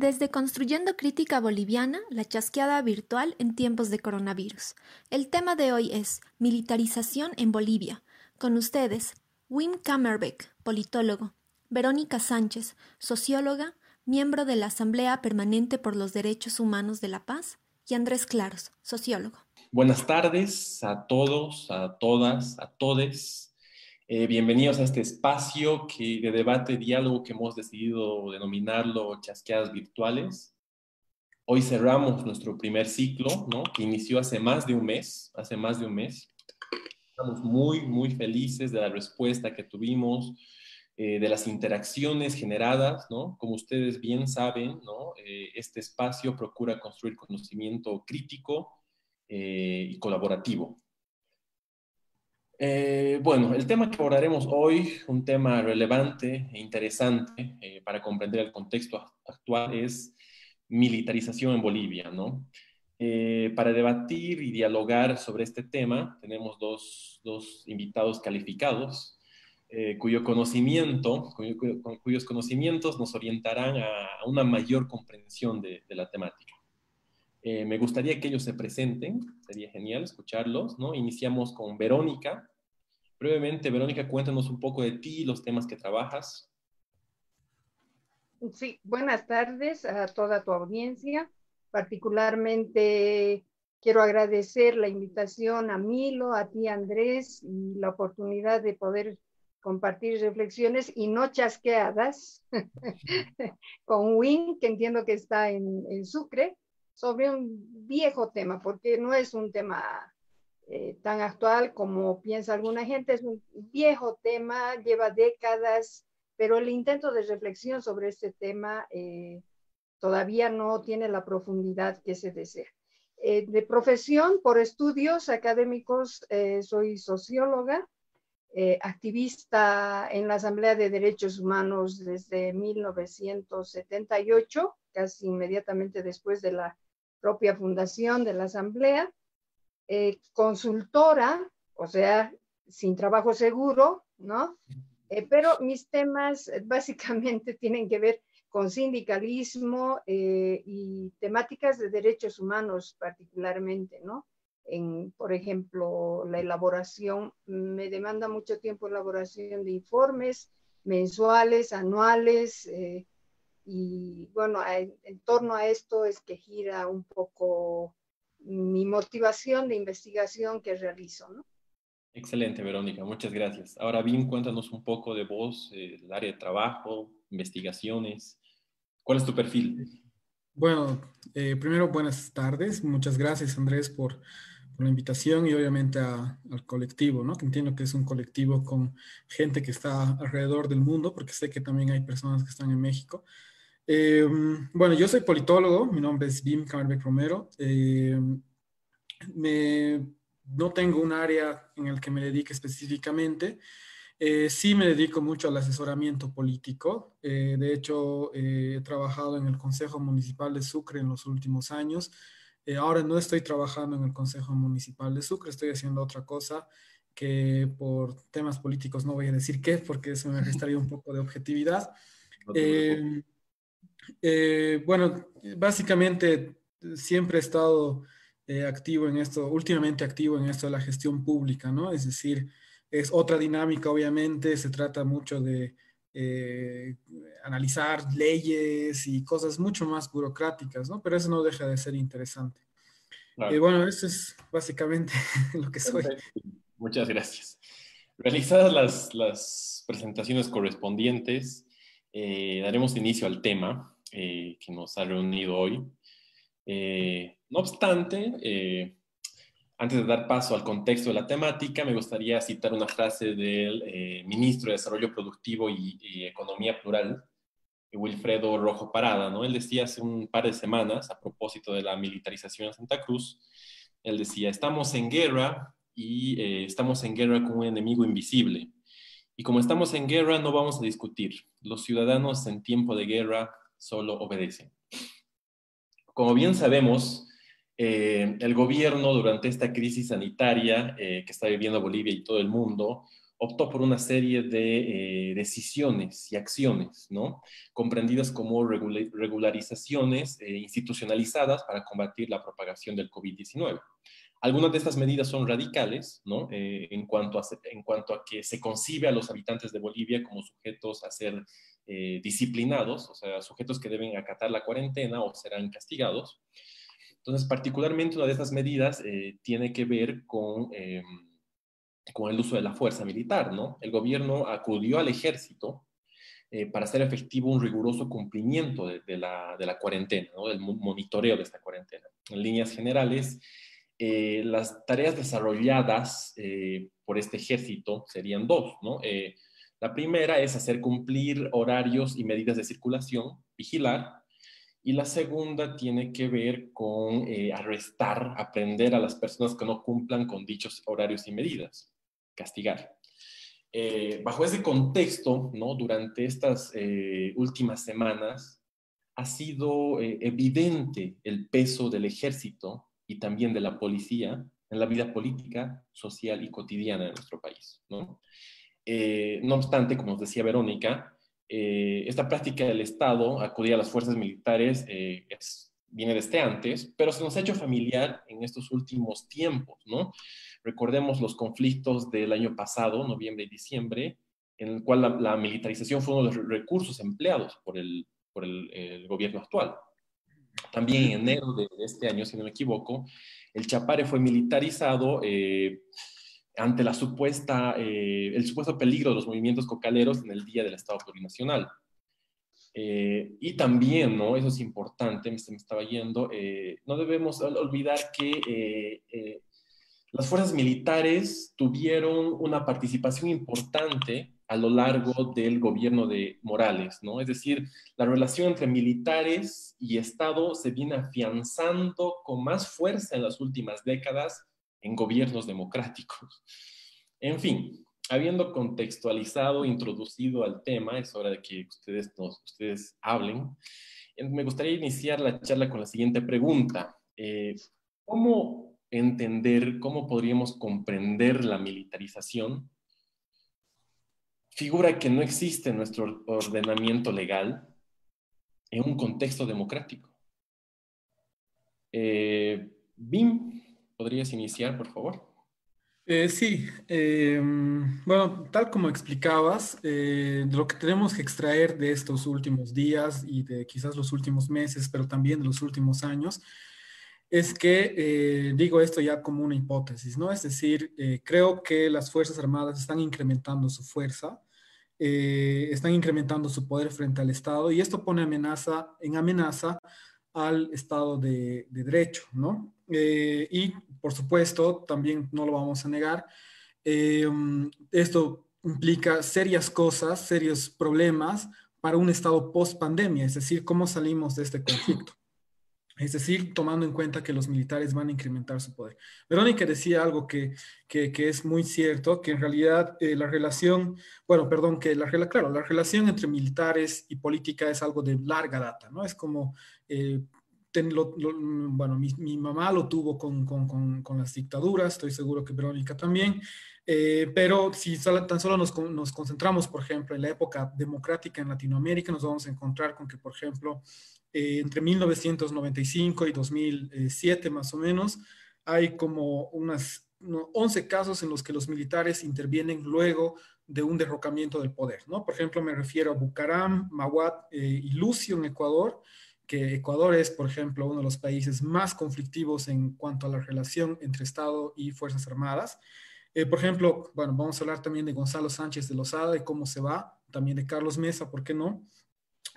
Desde Construyendo Crítica Boliviana, la chasqueada virtual en tiempos de coronavirus. El tema de hoy es Militarización en Bolivia. Con ustedes, Wim Kammerbeck, politólogo, Verónica Sánchez, socióloga, miembro de la Asamblea Permanente por los Derechos Humanos de la Paz, y Andrés Claros, sociólogo. Buenas tardes a todos, a todas, a todes. Eh, bienvenidos a este espacio que, de debate, diálogo que hemos decidido denominarlo chasqueadas virtuales. Hoy cerramos nuestro primer ciclo, ¿no? que inició hace más de un mes, hace más de un mes. Estamos muy, muy felices de la respuesta que tuvimos, eh, de las interacciones generadas, ¿no? Como ustedes bien saben, ¿no? Eh, este espacio procura construir conocimiento crítico eh, y colaborativo. Bueno, el tema que abordaremos hoy, un tema relevante e interesante para comprender el contexto actual, es militarización en Bolivia, ¿no? para debatir y dialogar sobre este tema, tenemos dos, dos invitados calificados. Eh, cuyo conocimiento, cuyos conocimientos nos orientarán a, una mayor comprensión de, la temática. Eh, me gustaría que ellos se presenten, sería genial escucharlos, ¿no? Iniciamos con Verónica. Brevemente, Verónica, cuéntanos un poco de ti, los temas que trabajas. Sí, buenas tardes a toda tu audiencia. Particularmente quiero agradecer la invitación a Milo, a ti Andrés, y la oportunidad de poder compartir reflexiones y no chasqueadas con Win, que entiendo que está en, Sucre, sobre un viejo tema, porque no es un tema eh, tan actual como piensa alguna gente, es un viejo tema, lleva décadas, pero el intento de reflexión sobre este tema eh, todavía no tiene la profundidad que se desea. Eh, de profesión, por estudios académicos, soy socióloga, activista en la Asamblea de Derechos Humanos desde 1978, casi inmediatamente después de la propia fundación de la Asamblea, eh, consultora, o sea, sin trabajo seguro, ¿no? Eh, pero mis temas básicamente tienen que ver con sindicalismo y temáticas de derechos humanos particularmente, ¿no? en, por ejemplo, la elaboración, me demanda mucho tiempo elaboración de informes mensuales, anuales, eh, y bueno, en torno a esto es que gira un poco mi motivación de investigación que realizo, ¿no? Excelente, Verónica, muchas gracias. Ahora bien, cuéntanos un poco de vos, eh, el área de trabajo, investigaciones. ¿Cuál es tu perfil? Bueno, eh, primero buenas tardes. Muchas gracias, Andrés, por la invitación y obviamente al colectivo, ¿no? Que entiendo que es un colectivo con gente que está alrededor del mundo, porque sé que también hay personas que están en México. Em, bueno, yo soy politólogo, mi nombre es Bim Camerbeck Romero. Em, me, no tengo un área en el que me dedique específicamente. Eh, sí me dedico mucho al asesoramiento político. Eh, de hecho, eh, he trabajado en el Consejo Municipal de Sucre en los últimos años eh, ahora no estoy trabajando en el Consejo Municipal de Sucre, estoy haciendo otra cosa que por temas políticos no voy a decir qué, porque eso me restaría un poco de objetividad. Eh, eh, bueno, básicamente siempre he estado activo en esto, últimamente activo en esto de la gestión pública, ¿no? Es decir, es otra dinámica, obviamente, se trata mucho de analizar leyes y cosas mucho más burocráticas, ¿no? Pero eso no deja de ser interesante. Y bueno, eso es básicamente lo que soy. Muchas gracias. Realizadas las, las presentaciones correspondientes, eh, daremos inicio al tema eh, que nos ha reunido hoy. Eh, no obstante, antes de dar paso al contexto de la temática, me gustaría citar una frase del ministro de Desarrollo Productivo y, Economía Plural, Wilfredo Rojo Parada, ¿no? Él decía hace un par de semanas, a propósito de la militarización en Santa Cruz, él decía, estamos en guerra y eh, estamos en guerra con un enemigo invisible. Y como estamos en guerra, no vamos a discutir. Los ciudadanos en tiempo de guerra solo obedecen. Como bien sabemos, eh, el gobierno durante esta crisis sanitaria eh, que está viviendo Bolivia y todo el mundo optó por una serie de eh, decisiones y acciones, ¿no? Comprendidas como regularizaciones institucionalizadas para combatir la propagación del COVID-19. Algunas de estas medidas son radicales, ¿no? Eh, en, cuanto a, en cuanto a que se concibe a los habitantes de Bolivia como sujetos a ser disciplinados, o sea, sujetos que deben acatar la cuarentena o serán castigados. Entonces, particularmente una de estas medidas tiene que ver con em, con el uso de la fuerza militar, ¿no? El gobierno acudió al ejército eh, para hacer efectivo un riguroso cumplimiento de, la, de la, cuarentena, ¿no? del monitoreo de esta cuarentena. En líneas generales, eh, las tareas desarrolladas eh, por este ejército serían dos, ¿no? la primera es hacer cumplir horarios y medidas de circulación, vigilar, y la segunda tiene que ver con arrestar, aprender a las personas que no cumplan con dichos horarios y medidas castigar. Eh, bajo ese contexto, ¿no? durante estas eh, últimas semanas, ha sido eh, evidente el peso del ejército y también de la policía en la vida política, social y cotidiana de nuestro país. ¿no? no obstante, como nos decía Verónica, esta práctica del Estado, acudir a las fuerzas militares, viene desde antes, pero se nos ha hecho familiar en estos últimos tiempos, ¿no? Recordemos los conflictos del año pasado, noviembre y diciembre, en el cual la, militarización fue uno de los recursos empleados por el, por el, gobierno actual. También en enero de este año, si no me equivoco, el Chapare fue militarizado eh, ante la supuesta, eh, el supuesto peligro de los movimientos cocaleros en el Día del Estado Plurinacional. Eh, y también, ¿no? Eso es importante, me, me estaba yendo, no debemos olvidar que las fuerzas militares tuvieron una participación importante a lo largo del gobierno de Morales, ¿no? Es decir, la relación entre militares y Estado se viene afianzando con más fuerza en las últimas décadas en gobiernos democráticos. En fin, habiendo contextualizado, introducido al tema, es hora de que ustedes, nos, ustedes hablen. Me gustaría iniciar la charla con la siguiente pregunta. Eh, ¿Cómo entender cómo podríamos comprender la militarización, figura que no existe en nuestro ordenamiento legal en un contexto democrático. Eh, Bim, ¿podrías iniciar, por favor? Eh, sí, eh, bueno, tal como explicabas, lo que tenemos que extraer de estos últimos días y de quizás los últimos meses, pero también de los últimos años, es que digo esto ya como una hipótesis, ¿no? Es decir, creo que las Fuerzas Armadas están incrementando su fuerza, eh, están incrementando su poder frente al Estado y esto pone amenaza, en amenaza al Estado de, de Derecho, ¿no? y por supuesto, también no lo vamos a negar, esto implica serias cosas, serios problemas para un Estado post pandemia, es decir, cómo salimos de este conflicto. Es decir, tomando en cuenta que los militares van a incrementar su poder. Verónica decía algo que, que, es muy cierto, que en realidad eh, la relación, bueno, perdón, que la, claro, la relación entre militares y política es algo de larga data, ¿no? Es como, eh, bueno, mi, mamá lo tuvo con, con, con, con, las dictaduras, estoy seguro que Verónica también, eh, pero si tan solo nos, nos concentramos, por ejemplo, en la época democrática en Latinoamérica, nos vamos a encontrar con que, por ejemplo, eh, entre 1995 y 2007 más o menos, hay como unas 11 casos en los que los militares intervienen luego de un derrocamiento del poder, ¿no? Por ejemplo, me refiero a Bucaram, Maguat eh, y Lucio en Ecuador, que Ecuador es, por ejemplo, uno de los países más conflictivos en cuanto a la relación entre Estado y Fuerzas Armadas. Eh, por ejemplo, bueno, vamos a hablar también de Gonzalo Sánchez de Lozada, de cómo se va, también de Carlos Mesa, ¿por qué no?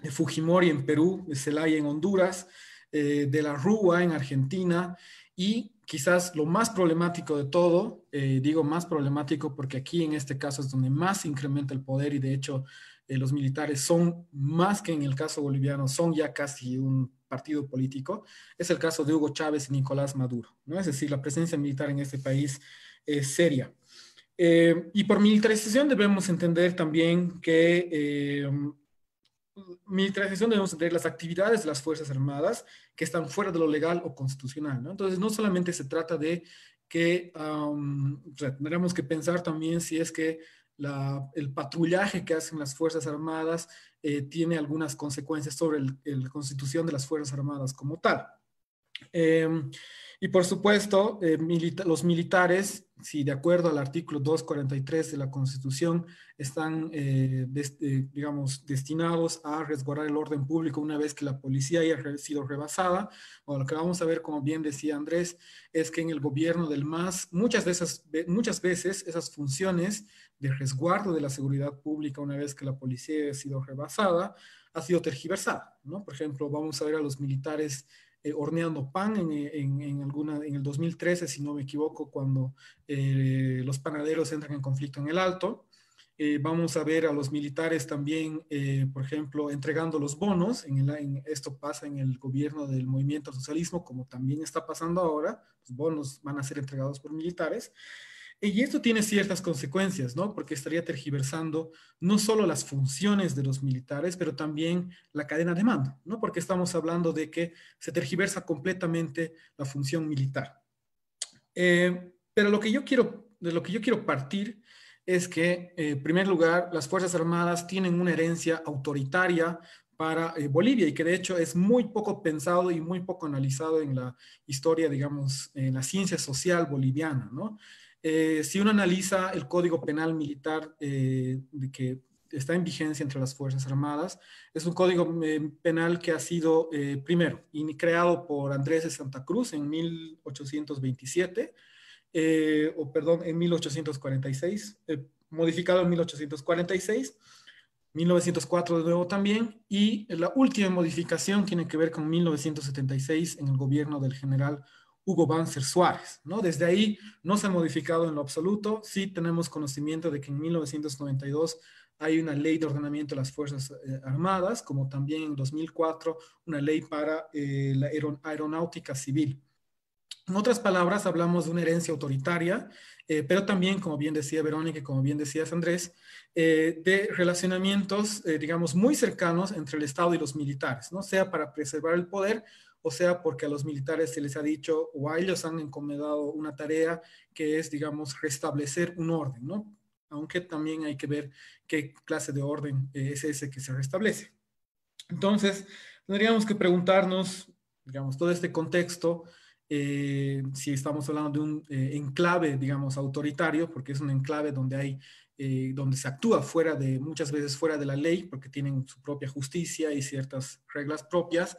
De Fujimori en Perú, de Zelaya en Honduras, eh, de la Rúa en Argentina y quizás lo más problemático de todo, eh, digo más problemático porque aquí en este caso es donde más incrementa el poder y de hecho eh, los militares son más que en el caso boliviano, son ya casi un partido político, es el caso de Hugo Chávez y Nicolás Maduro, ¿no? Es decir, la presencia militar en este país es seria. y por militarización debemos entender también que militarización debemos entender las actividades de las Fuerzas Armadas que están fuera de lo legal o constitucional. Entonces, no solamente se trata de que tendremos que pensar también si es que el patrullaje que hacen las Fuerzas Armadas eh, tiene algunas consecuencias sobre la constitución de las Fuerzas Armadas como tal. Em, y por supuesto, eh, los militares, si de acuerdo al artículo 243 de la Constitución, están, eh, eh, digamos, destinados a resguardar el orden público una vez que la policía haya sido rebasada. O lo que vamos a ver, como bien decía Andrés, es que en el gobierno del MAS, muchas, de esas, muchas veces esas funciones de resguardo de la seguridad pública una vez que la policía haya sido rebasada, ha sido tergiversada. ¿no? Por ejemplo, vamos a ver a los militares eh, horneando pan en, en, alguna, en el 2013, si no me equivoco, cuando eh, los panaderos entran en conflicto en el Alto. Eh, vamos a ver a los militares también, por ejemplo, entregando los bonos. En, esto pasa en el gobierno del movimiento socialismo, como también está pasando ahora. Los bonos van a ser entregados por militares. Y esto tiene ciertas consecuencias, ¿no? Porque estaría tergiversando no solo las funciones de los militares, pero también la cadena de mando, ¿no? Porque estamos hablando de que se tergiversa completamente la función militar. Eh, pero lo que yo quiero, de lo que yo quiero partir es que, eh, en primer lugar, las Fuerzas Armadas tienen una herencia autoritaria para eh, Bolivia y que de hecho es muy poco pensado y muy poco analizado en la historia, digamos, en la ciencia social boliviana, ¿no? Eh, si uno analiza el Código Penal Militar eh, que está en vigencia entre las Fuerzas Armadas, es un código eh, penal que ha sido, primero, creado por Andrés de Santa Cruz en 1827, o perdón, en 1846, modificado en 1846. 1904 de nuevo también, y la última modificación tiene que ver con 1976 en el gobierno del general Hugo Banzer Suárez, ¿no? Desde ahí no se ha modificado en lo absoluto. Sí tenemos conocimiento de que en 1992 hay una ley de ordenamiento de las Fuerzas eh, Armadas, como también en 2004 una ley para eh, la aeronáutica civil. En otras palabras, hablamos de una herencia autoritaria, eh, pero también, como bien decía Verónica y como bien decías Andrés, de relacionamientos, digamos, muy cercanos entre el Estado y los militares, ¿no? Sea para preservar el poder o sea porque a los militares se les ha dicho o a ellos han encomendado una tarea que es, digamos, restablecer un orden, ¿no? Aunque también hay que ver qué clase de orden eh, es ese que se restablece. Entonces, tendríamos que preguntarnos, digamos, todo este contexto, eh, si estamos hablando de un eh, enclave, digamos, autoritario, porque es un enclave donde hay donde se actúa fuera de, muchas veces fuera de la ley, porque tienen su propia justicia y ciertas reglas propias,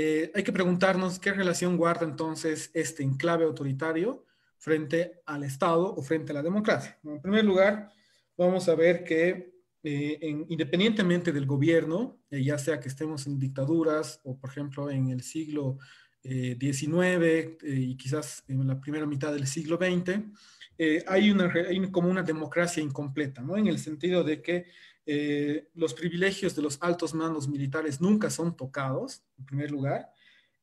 eh, hay que preguntarnos qué relación guarda entonces este enclave autoritario frente al Estado o frente a la democracia. En primer lugar, vamos a ver que eh, independientemente del gobierno, eh, ya sea que estemos en dictaduras o, por ejemplo, en el siglo XIX y quizás en la primera mitad del siglo XX, hay, hay como una democracia incompleta, ¿no? En el sentido de que eh, los privilegios de los altos mandos militares nunca son tocados, en primer lugar,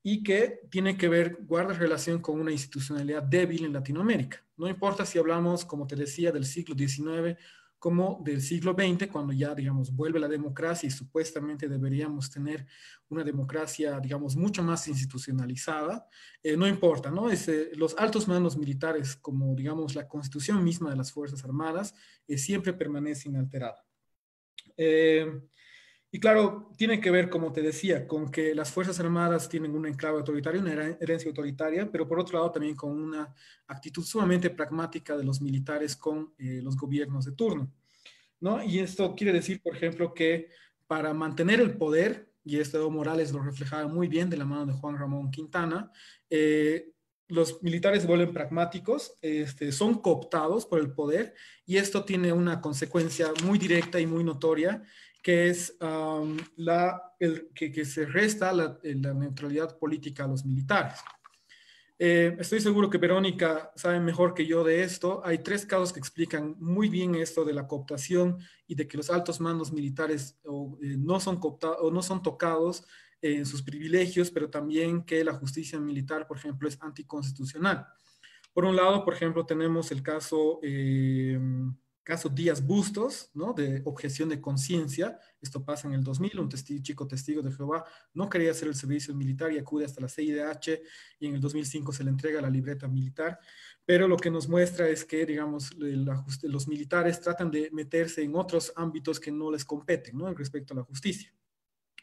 y que tiene que ver, guarda relación con una institucionalidad débil en Latinoamérica. No importa si hablamos, como te decía, del siglo XIX como del siglo XX, cuando ya, digamos, vuelve la democracia y supuestamente deberíamos tener una democracia, digamos, mucho más institucionalizada, eh, no importa, ¿no? Es, los altos mandos militares, como, digamos, la constitución misma de las Fuerzas Armadas, eh, siempre permanece inalterada. Eh, y claro, tiene que ver, como te decía, con que las Fuerzas Armadas tienen un enclave autoritario, una herencia autoritaria, pero por otro lado también con una actitud sumamente pragmática de los militares con eh, los gobiernos de turno. ¿no? Y esto quiere decir, por ejemplo, que para mantener el poder, y esto Morales lo reflejaba muy bien de la mano de Juan Ramón Quintana, eh, los militares vuelven pragmáticos, este, son cooptados por el poder y esto tiene una consecuencia muy directa y muy notoria, que es la, el, que, se resta la, neutralidad política a los militares. Eh, estoy seguro que Verónica sabe mejor que yo de esto. Hay tres casos que explican muy bien esto de la cooptación y de que los altos mandos militares eh, no, son cooptados, o no son tocados en sus privilegios, pero también que la justicia militar, por ejemplo, es anticonstitucional. Por un lado, por ejemplo, tenemos el caso eh, caso Díaz Bustos, ¿no? De objeción de conciencia. Esto pasa en el 2000, un chico testigo de Jehová no quería hacer el servicio militar y acude hasta la CIDH y en el 2005 se le entrega la libreta militar. Pero lo que nos muestra es que, digamos, los militares tratan de meterse en otros ámbitos que no les competen, ¿no? Respecto a la justicia.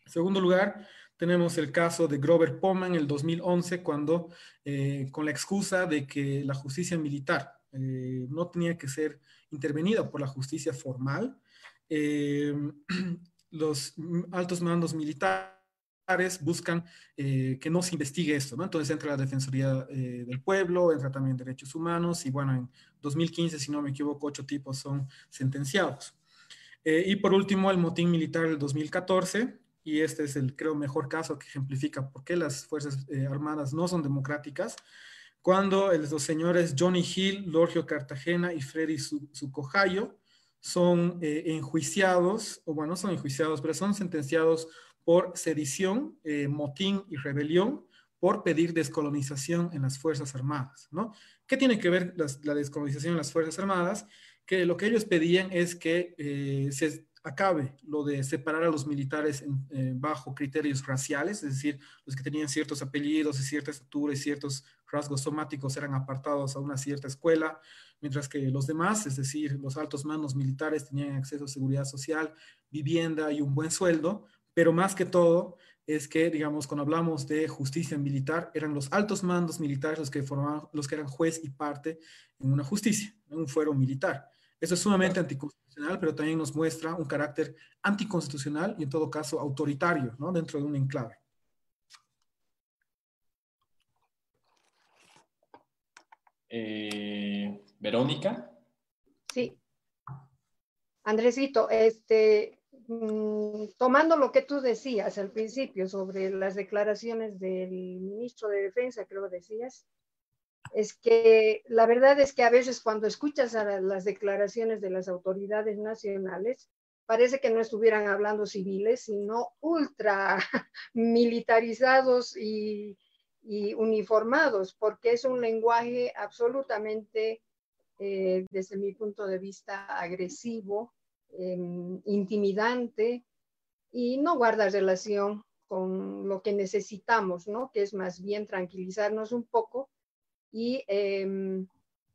En segundo lugar, tenemos el caso de Grover Poma en el 2011, cuando, eh, con la excusa de que la justicia militar eh, no tenía que ser intervenida por la justicia formal. Eh, los altos mandos militares buscan eh, que no se investigue esto, ¿no? Entonces entra la Defensoría del Pueblo, entra también Derechos Humanos y bueno, en 2015, si no me equivoco, ocho tipos son sentenciados. y por último, el motín militar del 2014, y este es el, creo, mejor caso que ejemplifica por qué las Fuerzas Armadas no son democráticas cuando los señores Johnny Hill, Lorgio Cartagena y Freddy Sucojayo son eh, enjuiciados, o bueno, son enjuiciados, pero son sentenciados por sedición, eh, motín y rebelión por pedir descolonización en las Fuerzas Armadas, ¿no? ¿Qué tiene que ver la descolonización en las Fuerzas Armadas? Que lo que ellos pedían es que eh, se acabe lo de separar a los militares bajo criterios raciales, es decir, los que tenían ciertos apellidos y cierta estatura y ciertos rasgos somáticos eran apartados a una cierta escuela, mientras que los demás, es decir, los altos mandos militares tenían acceso a seguridad social, vivienda y un buen sueldo, pero más que todo es que, digamos, cuando hablamos de justicia militar, eran los altos mandos militares los que formaban, los que eran juez y parte en una justicia, en un fuero militar. Eso es sumamente anticonstitucional, pero también nos muestra un carácter anticonstitucional y en todo caso autoritario, ¿no? Dentro de un enclave. Eh, Verónica. Sí. Andresito, este, mm, tomando lo que tú decías al principio sobre las declaraciones del ministro de Defensa, creo que decías, es que la verdad es que a veces cuando escuchas a las declaraciones de las autoridades nacionales, parece que no estuvieran hablando civiles, sino ultra militarizados y, uniformados, porque es un lenguaje absolutamente, eh, desde mi punto de vista, agresivo, em, intimidante y no guarda relación con lo que necesitamos, ¿no? Que es más bien tranquilizarnos un poco y em,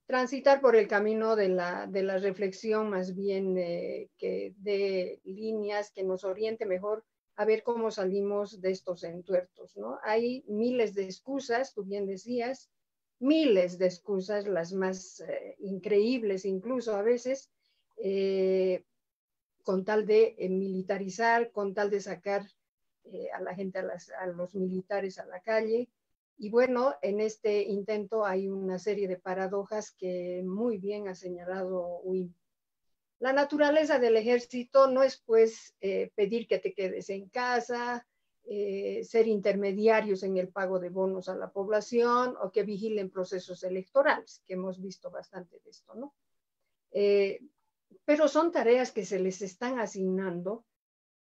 transitar por el camino de la, de la reflexión más bien eh, que de líneas que nos oriente mejor a ver cómo salimos de estos entuertos, ¿no? Hay miles de excusas, tú bien decías, miles de excusas, las más eh, increíbles incluso a veces, eh, con tal de militarizar, con tal de sacar a la gente, a los militares a la calle, y bueno, en este intento hay una serie de paradojas que muy bien ha señalado Wim. La naturaleza del ejército no es pues eh, pedir que te quedes en casa, eh, ser intermediarios en el pago de bonos a la población o que vigilen procesos electorales, que hemos visto bastante de esto, ¿no? Eh, pero son tareas que se les están asignando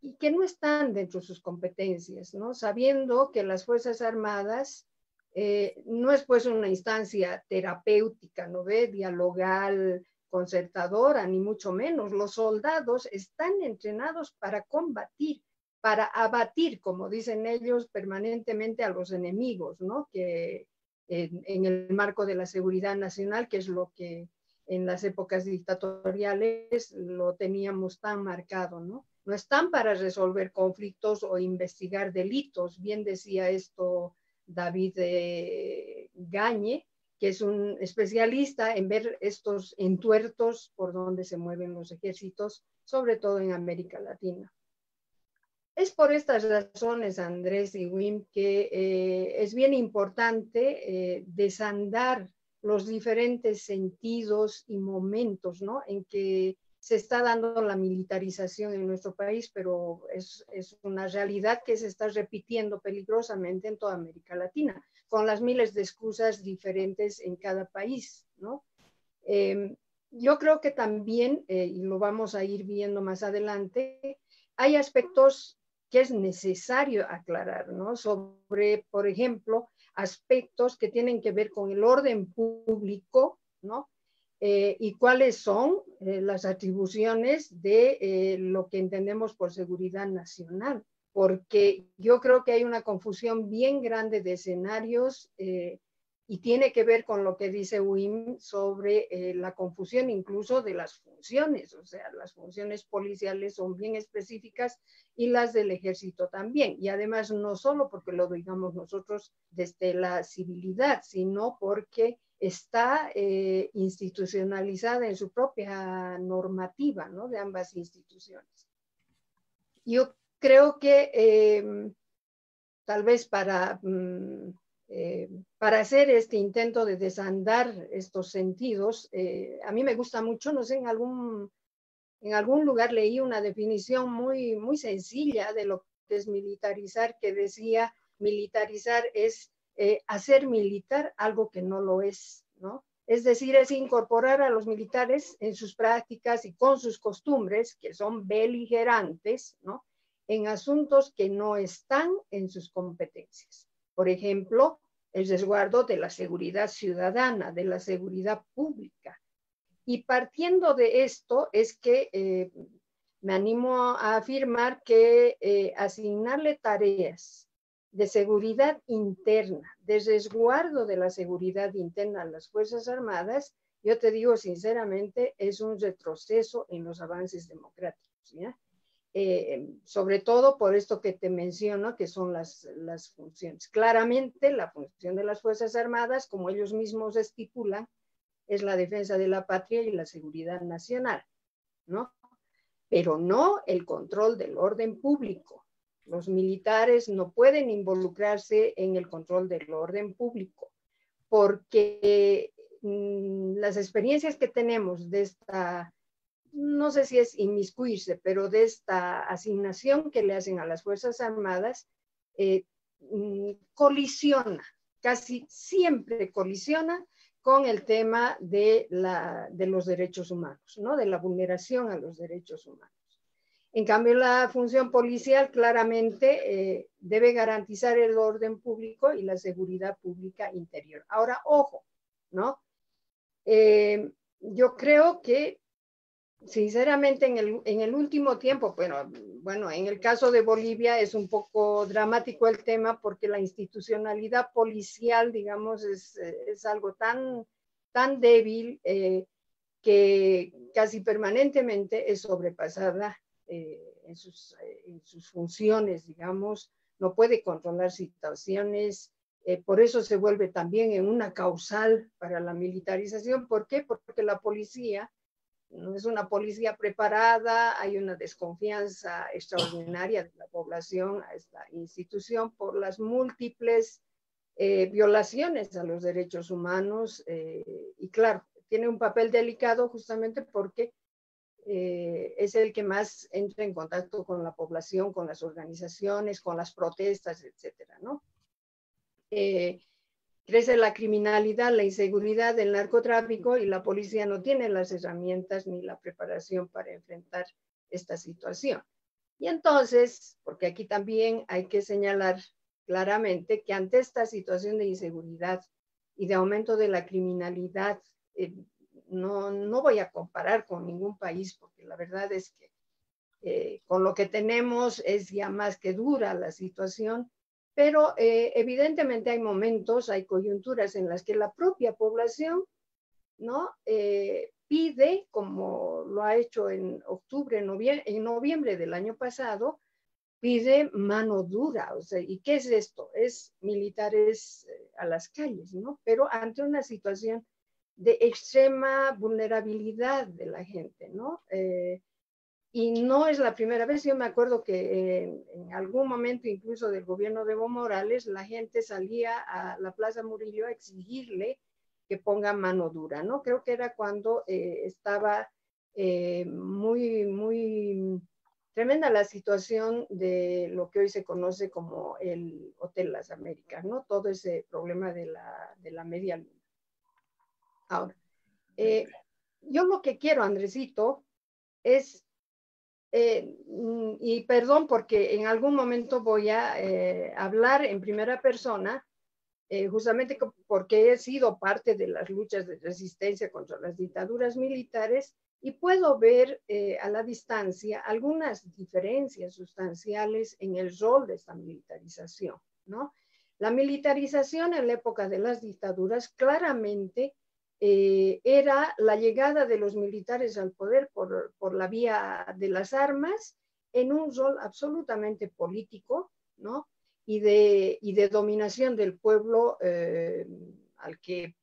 y que no están dentro de sus competencias, ¿no? Sabiendo que las Fuerzas Armadas eh, no es pues una instancia terapéutica, ¿no ve? Dialogal, concertadora, ni mucho menos. Los soldados están entrenados para combatir, para abatir, como dicen ellos, permanentemente a los enemigos, ¿no? Que en, el marco de la seguridad nacional, que es lo que en las épocas dictatoriales lo teníamos tan marcado, ¿no? No están para resolver conflictos o investigar delitos, bien decía esto David eh, Gañe, que es un especialista en ver estos entuertos por donde se mueven los ejércitos, sobre todo en América Latina. Es por estas razones, Andrés y Wim, que eh, es bien importante eh, desandar los diferentes sentidos y momentos ¿no? en que se está dando la militarización en nuestro país, pero es, es, una realidad que se está repitiendo peligrosamente en toda América Latina, con las miles de excusas diferentes en cada país, ¿no? Eh, yo creo que también, eh, y lo vamos a ir viendo más adelante, hay aspectos que es necesario aclarar, ¿no? Sobre, por ejemplo, aspectos que tienen que ver con el orden público, ¿no? Eh, y cuáles son eh, las atribuciones de eh, lo que entendemos por seguridad nacional, porque yo creo que hay una confusión bien grande de escenarios y tiene que ver con lo que dice Wim sobre la confusión incluso de las funciones, o sea, las funciones policiales son bien específicas y las del ejército también. Y además no solo porque lo digamos nosotros desde la civilidad, sino porque está eh, institucionalizada en su propia normativa ¿no? de ambas instituciones. Yo creo que em, tal vez para, mm, eh, para hacer este intento de desandar estos sentidos, eh, a mí me gusta mucho, no sé, en algún, en algún lugar leí una definición muy, muy sencilla de lo que es militarizar, que decía, militarizar es eh, hacer militar algo que no lo es, ¿no? Es decir, es incorporar a los militares en sus prácticas y con sus costumbres, que son beligerantes, ¿no? En asuntos que no están en sus competencias. Por ejemplo, el resguardo de la seguridad ciudadana, de la seguridad pública. Y partiendo de esto es que eh, me animo a afirmar que eh, asignarle tareas de seguridad interna, de resguardo de la seguridad interna a las Fuerzas Armadas, yo te digo sinceramente, es un retroceso en los avances democráticos, eh, sobre todo por esto que te menciono, que son las, las funciones. Claramente, la función de las Fuerzas Armadas, como ellos mismos estipulan, es la defensa de la patria y la seguridad nacional, ¿no? Pero no el control del orden público, los militares no pueden involucrarse en el control del orden público porque mm, las experiencias que tenemos de esta, no sé si es inmiscuirse, pero de esta asignación que le hacen a las Fuerzas Armadas, eh, mm, colisiona, casi siempre colisiona con el tema de, de los derechos humanos, ¿no? de la vulneración a los derechos humanos. En cambio, la función policial claramente eh, debe garantizar el orden público y la seguridad pública interior. Ahora, ojo, ¿no? Eh, yo creo que, sinceramente, en el, en el último tiempo, bueno, bueno, en el caso de Bolivia es un poco dramático el tema porque la institucionalidad policial, digamos, es, es algo tan, tan débil eh, que casi permanentemente es sobrepasada eh, en, sus, eh, en, sus, funciones, digamos, no puede controlar situaciones, eh, por eso se vuelve también en una causal para la militarización. ¿Por qué? Porque la policía no es una policía preparada, hay una desconfianza extraordinaria de la población a esta institución por las múltiples violaciones a los derechos humanos y claro, tiene un papel delicado justamente porque eh, es el que más entra en contacto con la población, con las organizaciones, con las protestas, etcétera, ¿no? Eh, crece la criminalidad, la inseguridad, el narcotráfico y la policía no tiene las herramientas ni la preparación para enfrentar esta situación. Y entonces, porque aquí también hay que señalar claramente que ante esta situación de inseguridad y de aumento de la criminalidad, eh, no, no voy a comparar con ningún país porque la verdad es que eh, con lo que tenemos es ya más que dura la situación, pero eh, evidentemente hay momentos, hay coyunturas en las que la propia población ¿no? Eh, pide, como lo ha hecho en octubre, noviembre, en noviembre del año pasado, pide mano dura. O sea, ¿y qué es esto? Es militares a las calles, ¿no? Pero ante una situación de extrema vulnerabilidad de la gente, ¿no? Eh, y no es la primera vez, yo me acuerdo que en, algún momento incluso del gobierno de Evo Morales, la gente salía a la Plaza Murillo a exigirle que ponga mano dura, ¿no? Creo que era cuando eh, estaba eh, muy, muy tremenda la situación de lo que hoy se conoce como el Hotel Las Américas, ¿no? Todo ese problema de la, de la media luna. Ahora, eh, yo lo que quiero, Andresito, es, eh, y perdón porque en algún momento voy a eh, hablar en primera persona, eh, justamente porque he sido parte de las luchas de resistencia contra las dictaduras militares y puedo ver eh, a la distancia algunas diferencias sustanciales en el rol de esta militarización, ¿no? La militarización en la época de las dictaduras claramente eh, era la llegada de los militares al poder por, por, la vía de las armas en un rol absolutamente político, ¿no? Y de, y de dominación del pueblo eh, al que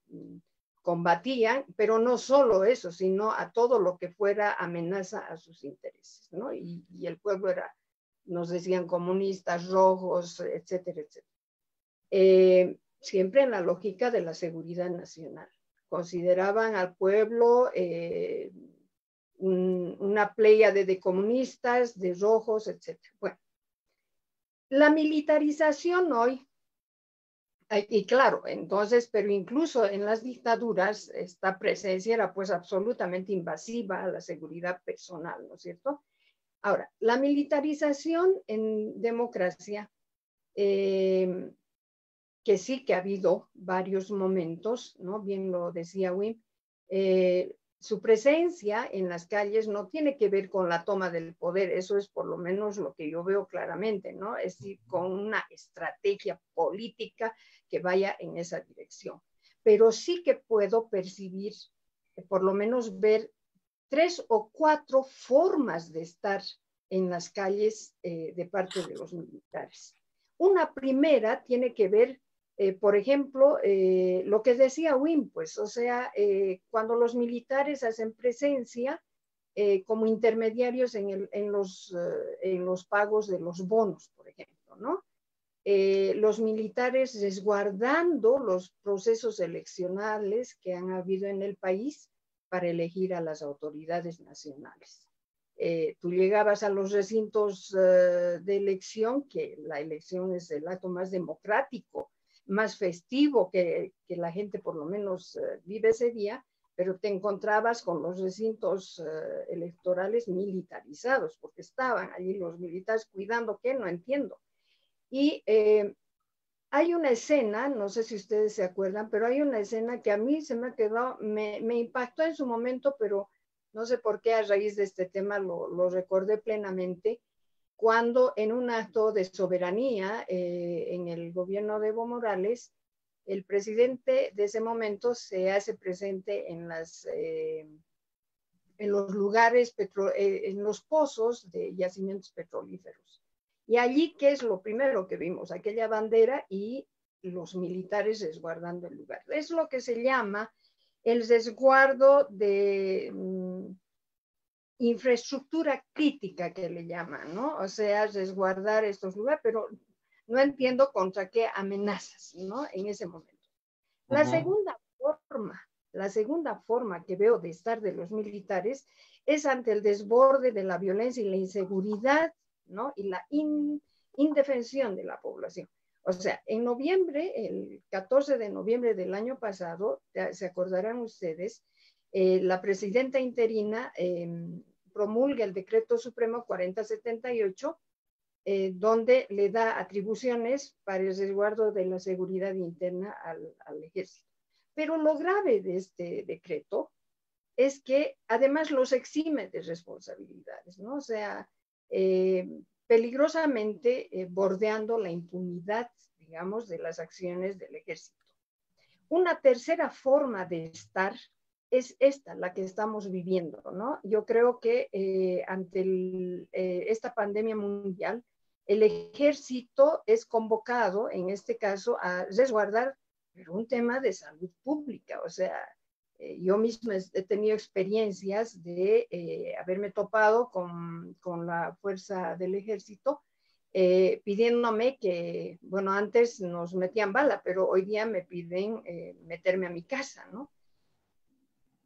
combatían, pero no solo eso, sino a todo lo que fuera amenaza a sus intereses, ¿no? Y, el pueblo era, nos decían comunistas, rojos, etcétera, etcétera. Eh, siempre en la lógica de la seguridad nacional. Consideraban al pueblo eh, una playa de, comunistas, de rojos, etc. Bueno, la militarización hoy, y claro, entonces, pero incluso en las dictaduras, esta presencia era pues absolutamente invasiva a la seguridad personal, ¿no es cierto? Ahora, la militarización en democracia eh, que sí que ha habido varios momentos, ¿no? Bien lo decía Wim, eh, su presencia en las calles no tiene que ver con la toma del poder, eso es por lo menos lo que yo veo claramente, ¿no? Es decir, con una estrategia política que vaya en esa dirección. Pero sí que puedo percibir, por lo menos ver tres o cuatro formas de estar en las calles eh, de parte de los militares. Una primera tiene que ver eh, por ejemplo, eh, lo que decía Wim, pues, o sea, eh, cuando los militares hacen presencia como intermediarios en, en, los, en los pagos de los bonos, por ejemplo, ¿no? los militares resguardando los procesos eleccionales que han habido en el país para elegir a las autoridades nacionales. tú llegabas a los recintos de elección, que la elección es el acto más democrático más festivo que, que la gente por lo menos eh, vive ese día, pero te encontrabas con los recintos eh, electorales militarizados, porque estaban allí los militares cuidando qué, no entiendo. Y eh, hay una escena, no sé si ustedes se acuerdan, pero hay una escena que a mí se me ha quedado, me, me impactó en su momento, pero no sé por qué a raíz de este tema lo, lo recordé plenamente, cuando en un acto de soberanía eh, en el gobierno de Evo Morales, el presidente de ese momento se hace presente en, las, eh, en los lugares, eh, en los pozos de yacimientos petrolíferos. Y allí, ¿qué es lo primero que vimos? Aquella bandera y los militares resguardando el lugar. Es lo que se llama el resguardo de, mm, infraestructura crítica que le llaman, ¿no? O sea, resguardar estos lugares, pero no entiendo contra qué amenazas, ¿no? En ese momento. La segunda forma, la segunda forma que veo de estar de los militares es ante el desborde de la violencia y la inseguridad, ¿no? Y la indefensión de la población. O sea, en noviembre, el 14 de noviembre del año pasado, se acordarán ustedes, eh, la presidenta interina em, promulga el decreto supremo 4078, eh, donde le da atribuciones para el resguardo de la seguridad interna al, ejército. Pero lo grave de este decreto es que además los exime de responsabilidades, ¿no? O sea, eh, peligrosamente bordeando la impunidad, digamos, de las acciones del ejército. Una tercera forma de estar es esta la que estamos viviendo, ¿no? Yo creo que eh, ante eh, esta pandemia mundial, el ejército es convocado, en este caso, a resguardar un tema de salud pública. O sea, eh, yo misma he tenido experiencias de haberme topado con, con, la fuerza del ejército pidiéndome que, bueno, antes nos metían bala, pero hoy día me piden meterme a mi casa, ¿no?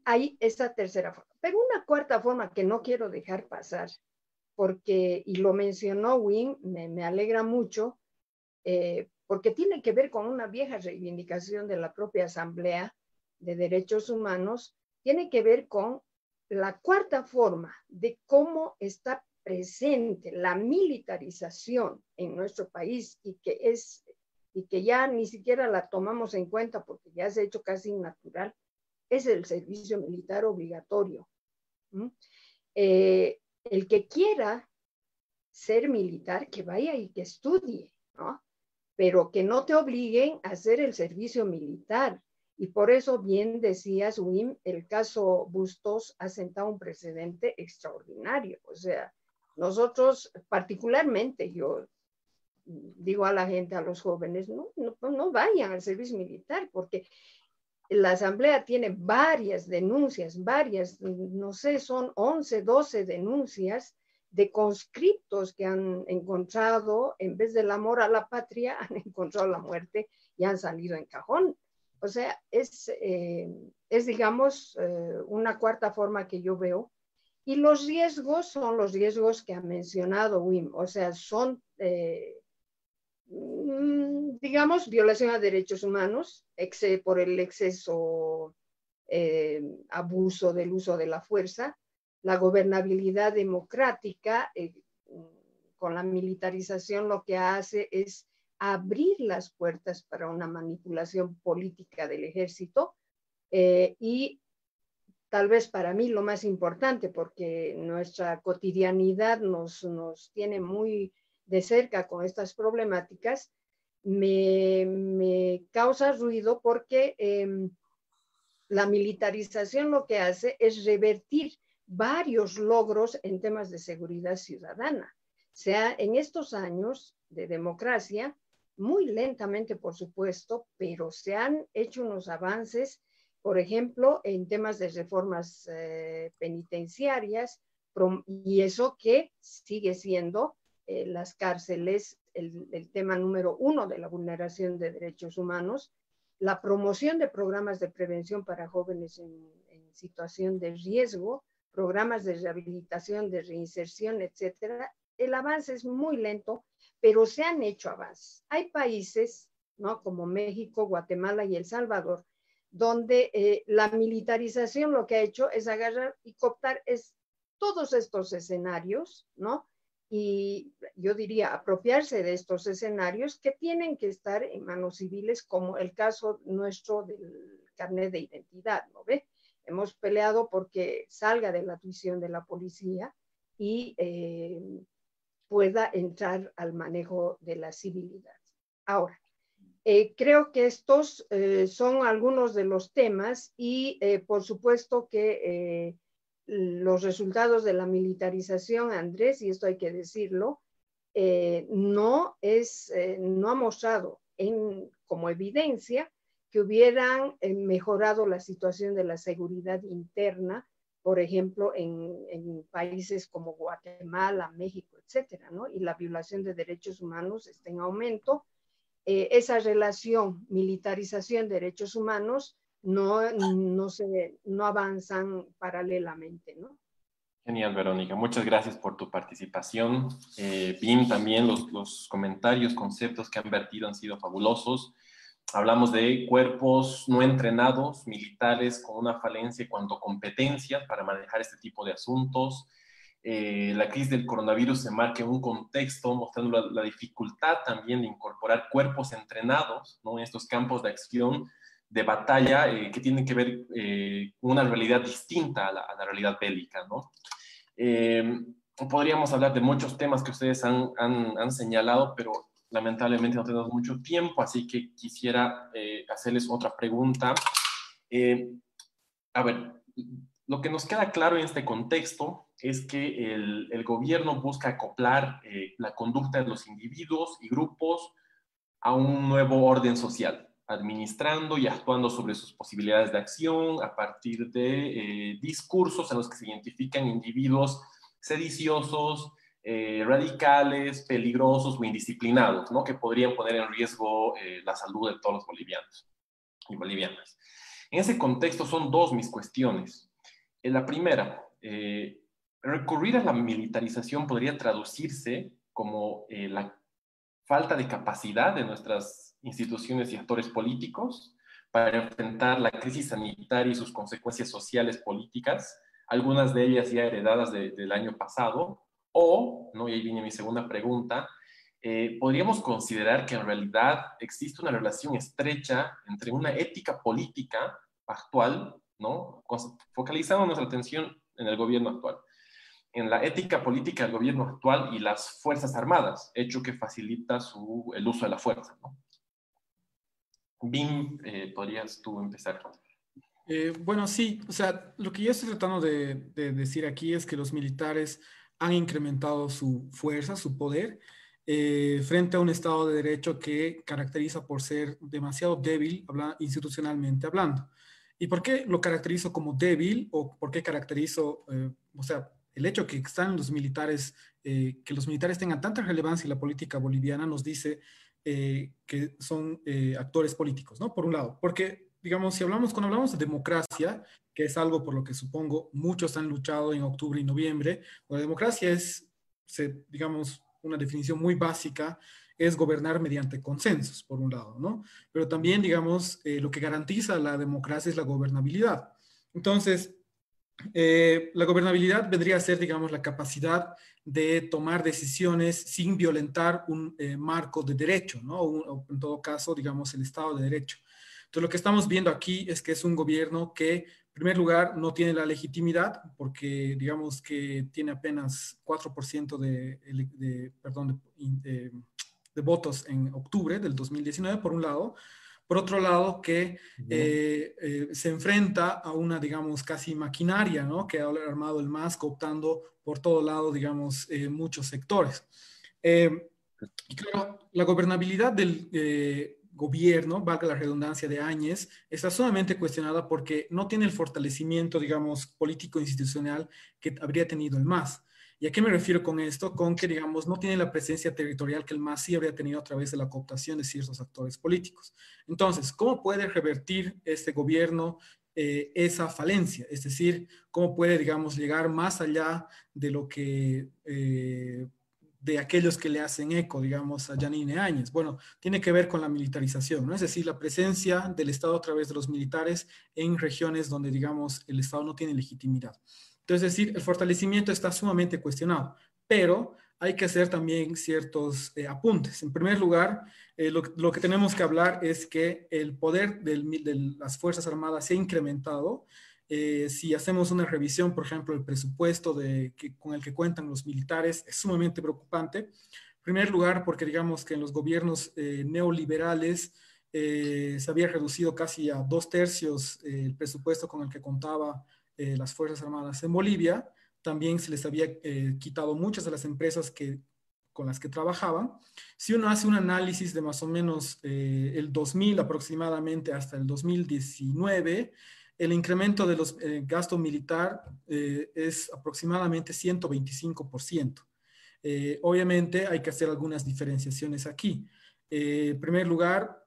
Hay esa tercera forma. Pero una cuarta forma que no quiero dejar pasar, porque, y lo mencionó Win, me, alegra mucho, eh, porque tiene que ver con una vieja reivindicación de la propia Asamblea de Derechos Humanos, tiene que ver con la cuarta forma de cómo está presente la militarización en nuestro país y que es y que ya ni siquiera la tomamos en cuenta porque ya se ha hecho casi natural, es el servicio militar obligatorio. Eh, el que quiera ser militar, que vaya y que estudie, ¿no? Pero que no te obliguen a hacer el servicio militar. Y por eso bien decías, Wim, el caso Bustos ha sentado un precedente extraordinario. O sea, nosotros, particularmente yo digo a la gente, a los jóvenes, no, no, no vayan al servicio militar, porque la Asamblea tiene varias denuncias, varias, no sé, son 11, 12 denuncias de conscriptos que han encontrado, en vez del amor a la patria, han encontrado la muerte y han salido en cajón. O sea, es, eh, es digamos, eh, una cuarta forma que yo veo. Y los riesgos son los riesgos que ha mencionado Wim, o sea, son, eh, digamos, violación a derechos humanos por el exceso, abuso del uso de la fuerza, la gobernabilidad democrática, eh, con la militarización lo que hace es abrir las puertas para una manipulación política del ejército eh, y tal vez para mí lo más importante, porque nuestra cotidianidad nos, nos tiene muy de cerca con estas problemáticas, me, causa ruido porque em, la militarización lo que hace es revertir varios logros en temas de seguridad ciudadana. sea, en estos años de democracia, muy lentamente, por supuesto, pero se han hecho unos avances, por ejemplo, en temas de reformas eh, penitenciarias, y eso que sigue siendo eh, las cárceles el, tema número uno de la vulneración de derechos humanos, la promoción de programas de prevención para jóvenes en situación de riesgo, programas de rehabilitación, de reinserción, etcétera, el avance es muy lento, pero se han hecho avances. Hay países, ¿no? Como México, Guatemala y El Salvador, donde eh, la militarización lo que ha hecho es agarrar y cooptar es todos estos escenarios, ¿no? Y yo diría apropiarse de estos escenarios que tienen que estar en manos civiles, como el caso nuestro del carnet de identidad, ¿no ve? hemos peleado porque salga de la tuición de la policía y eh, pueda entrar al manejo de la civilidad. Ahora, eh, creo que estos eh, son algunos de los temas y por supuesto que los resultados de la militarización, Andrés, y esto hay que decirlo, no, es, no ha mostrado en, como evidencia que hubieran eh, mejorado la situación de la seguridad interna, por ejemplo, en, países como Guatemala, México, etcétera, ¿no? Y la violación de derechos humanos está en aumento. Eh, esa relación militarización de derechos humanos no, no, se, no avanzan paralelamente, ¿no? Genial, Verónica. Muchas gracias por tu participación. Eh, también, los, los comentarios, conceptos que han vertido han sido fabulosos. Hablamos de cuerpos no entrenados, militares con una falencia en cuanto competencias para manejar este tipo de asuntos. Eh, la crisis del coronavirus se marca en un contexto mostrando la, dificultad también de incorporar cuerpos entrenados ¿no? en estos campos de acción de batalla eh, que tienen que ver eh, con una realidad distinta a la, realidad bélica. ¿no? podríamos hablar de muchos temas que ustedes han, han, señalado, pero lamentablemente no tenemos mucho tiempo, así que quisiera eh, hacerles otra pregunta. Eh, a ver, lo que nos queda claro en este contexto es que el, gobierno busca acoplar eh, la conducta de los individuos y grupos a un nuevo orden social, administrando y actuando sobre sus posibilidades de acción a partir de discursos en los que se identifican individuos sediciosos, eh, radicales, peligrosos o indisciplinados, ¿no? que podrían poner en riesgo eh, la salud de todos los bolivianos y bolivianas. En ese contexto son dos mis cuestiones. En la primera, eh, recurrir a la militarización podría traducirse como la falta de capacidad de nuestras instituciones y actores políticos para enfrentar la crisis sanitaria y sus consecuencias sociales políticas, algunas de ellas ya heredadas del año pasado, o, ¿no? y ahí viene mi segunda pregunta, eh, podríamos considerar que en realidad existe una relación estrecha entre una ética política actual, ¿no? focalizando nuestra atención en el gobierno actual, en la ética política del gobierno actual y las Fuerzas Armadas, hecho que facilita su, el uso de la fuerza. ¿no? Bim, eh, podrías tú empezar. Eh, bueno, sí, o sea, lo que yo estoy tratando de, decir aquí es que los militares han incrementado su fuerza, su poder, eh, frente a un Estado de Derecho que caracteriza por ser demasiado débil institucionalmente hablando. ¿Y por qué lo caracterizo como débil o por qué caracterizo, o sea, el hecho que están los militares, que los militares tengan tanta relevancia en la política boliviana nos dice que son actores políticos, ¿no? Por un lado, porque digamos, si hablamos, cuando hablamos de democracia, que es algo por lo que supongo muchos han luchado en octubre y noviembre, la democracia es, digamos, una definición muy básica, es gobernar mediante consensos, por un lado, ¿no? Pero también, digamos, eh, lo que garantiza la democracia es la gobernabilidad. Entonces, eh, la gobernabilidad vendría a ser, digamos, la capacidad de tomar decisiones sin violentar un eh, marco de derecho, ¿no? en todo caso, digamos, el Estado de Derecho. Entonces, lo que estamos viendo aquí es que es un gobierno que, en primer lugar, no tiene la legitimidad porque, digamos, que tiene apenas 4% de, de, perdón, de, de, votos en octubre del 2019, por un lado. Por otro lado, que eh, eh, se enfrenta a una, digamos, casi maquinaria, ¿no? Que ha armado el MAS, cooptando por todo lado, digamos, eh, muchos sectores. y claro, la gobernabilidad del gobierno, valga la redundancia de Áñez, está sumamente cuestionada porque no tiene el fortalecimiento, digamos, político institucional que habría tenido el MAS. ¿Y a qué me refiero con esto? Con que, digamos, no tiene la presencia territorial que el MAS sí habría tenido a través de la cooptación de ciertos actores políticos. Entonces, ¿cómo puede revertir este gobierno eh, esa falencia? Es decir, ¿cómo puede, digamos, llegar más allá de lo que eh, de aquellos que le hacen eco, digamos, a Janine Áñez. Bueno, tiene que ver con la militarización, ¿no? Es decir, la presencia del Estado a través de los militares en regiones donde, digamos, el Estado no tiene legitimidad. Entonces, es decir, el fortalecimiento está sumamente cuestionado, pero hay que hacer también ciertos eh, apuntes. En primer lugar, eh, lo, que tenemos que hablar es que el poder de las Fuerzas Armadas se ha incrementado eh, si hacemos una revisión, por ejemplo, el presupuesto con el que cuentan los militares, es sumamente preocupante. En primer lugar, porque digamos que en los gobiernos neoliberales se había reducido casi a dos tercios el presupuesto con el que contaba las Fuerzas Armadas en Bolivia. También se les había quitado muchas de las empresas que, con las que trabajaban. Si uno hace un análisis de más o menos el 2000 aproximadamente hasta el 2019, el incremento de los eh, gasto militar eh, es aproximadamente 125%. Eh, obviamente hay que hacer algunas diferenciaciones aquí. en primer lugar,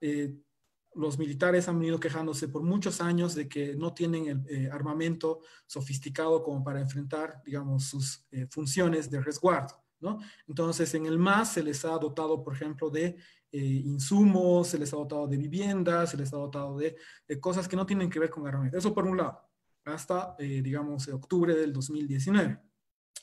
los militares han venido quejándose por muchos años de que no tienen el armamento sofisticado como para enfrentar, digamos, sus funciones de resguardo. ¿no? Entonces, en el MAS se les ha dotado, por ejemplo, de eh, insumos, se les ha dotado de viviendas, se les ha dotado de, cosas que no tienen que ver con armamento. Eso por un lado, hasta, eh, digamos, octubre del 2019.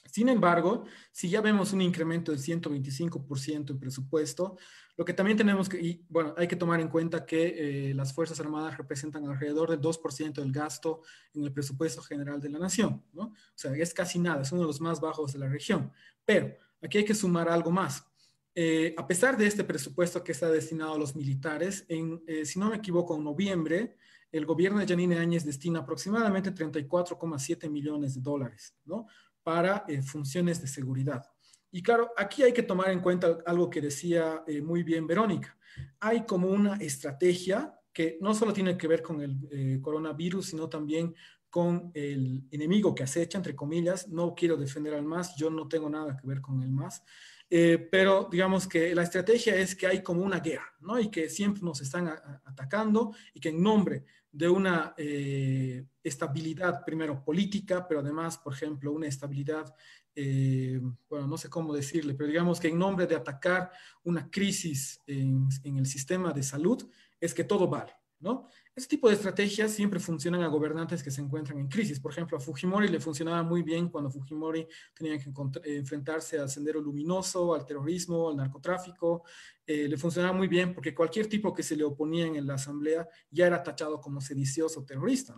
Sin embargo, si ya vemos un incremento del 125% en presupuesto, lo que también tenemos que, y bueno, hay que tomar en cuenta que eh, las Fuerzas Armadas representan alrededor del 2% del gasto en el presupuesto general de la nación, ¿no? O sea, es casi nada, es uno de los más bajos de la región. Pero aquí hay que sumar algo más. Eh, a pesar de este presupuesto que está destinado a los militares, en, eh, si no me equivoco, en noviembre, el gobierno de Janine Áñez destina aproximadamente 34,7 millones de dólares ¿no? Para eh, funciones de seguridad. Y claro, aquí hay que tomar en cuenta algo que decía muy bien Verónica. Hay como una estrategia que no solo tiene que ver con el coronavirus, sino también con el enemigo que acecha, entre comillas. No quiero defender al MAS, yo no tengo nada que ver con el MAS, eh, pero digamos que la estrategia es que hay como una guerra, ¿no? Y que siempre nos están atacando y que en nombre de una eh, estabilidad, primero política, pero además, por ejemplo, una estabilidad, eh, bueno, no sé cómo decirle, pero digamos que en nombre de atacar una crisis en, en, el sistema de salud, es que todo vale. ¿No? Este tipo de estrategias siempre funcionan a gobernantes que se encuentran en crisis. Por ejemplo, a Fujimori le funcionaba muy bien cuando Fujimori tenía que eh, enfrentarse al sendero luminoso, al terrorismo, al narcotráfico. Eh, le funcionaba muy bien porque cualquier tipo que se le oponía en la asamblea ya era tachado como sedicioso terrorista.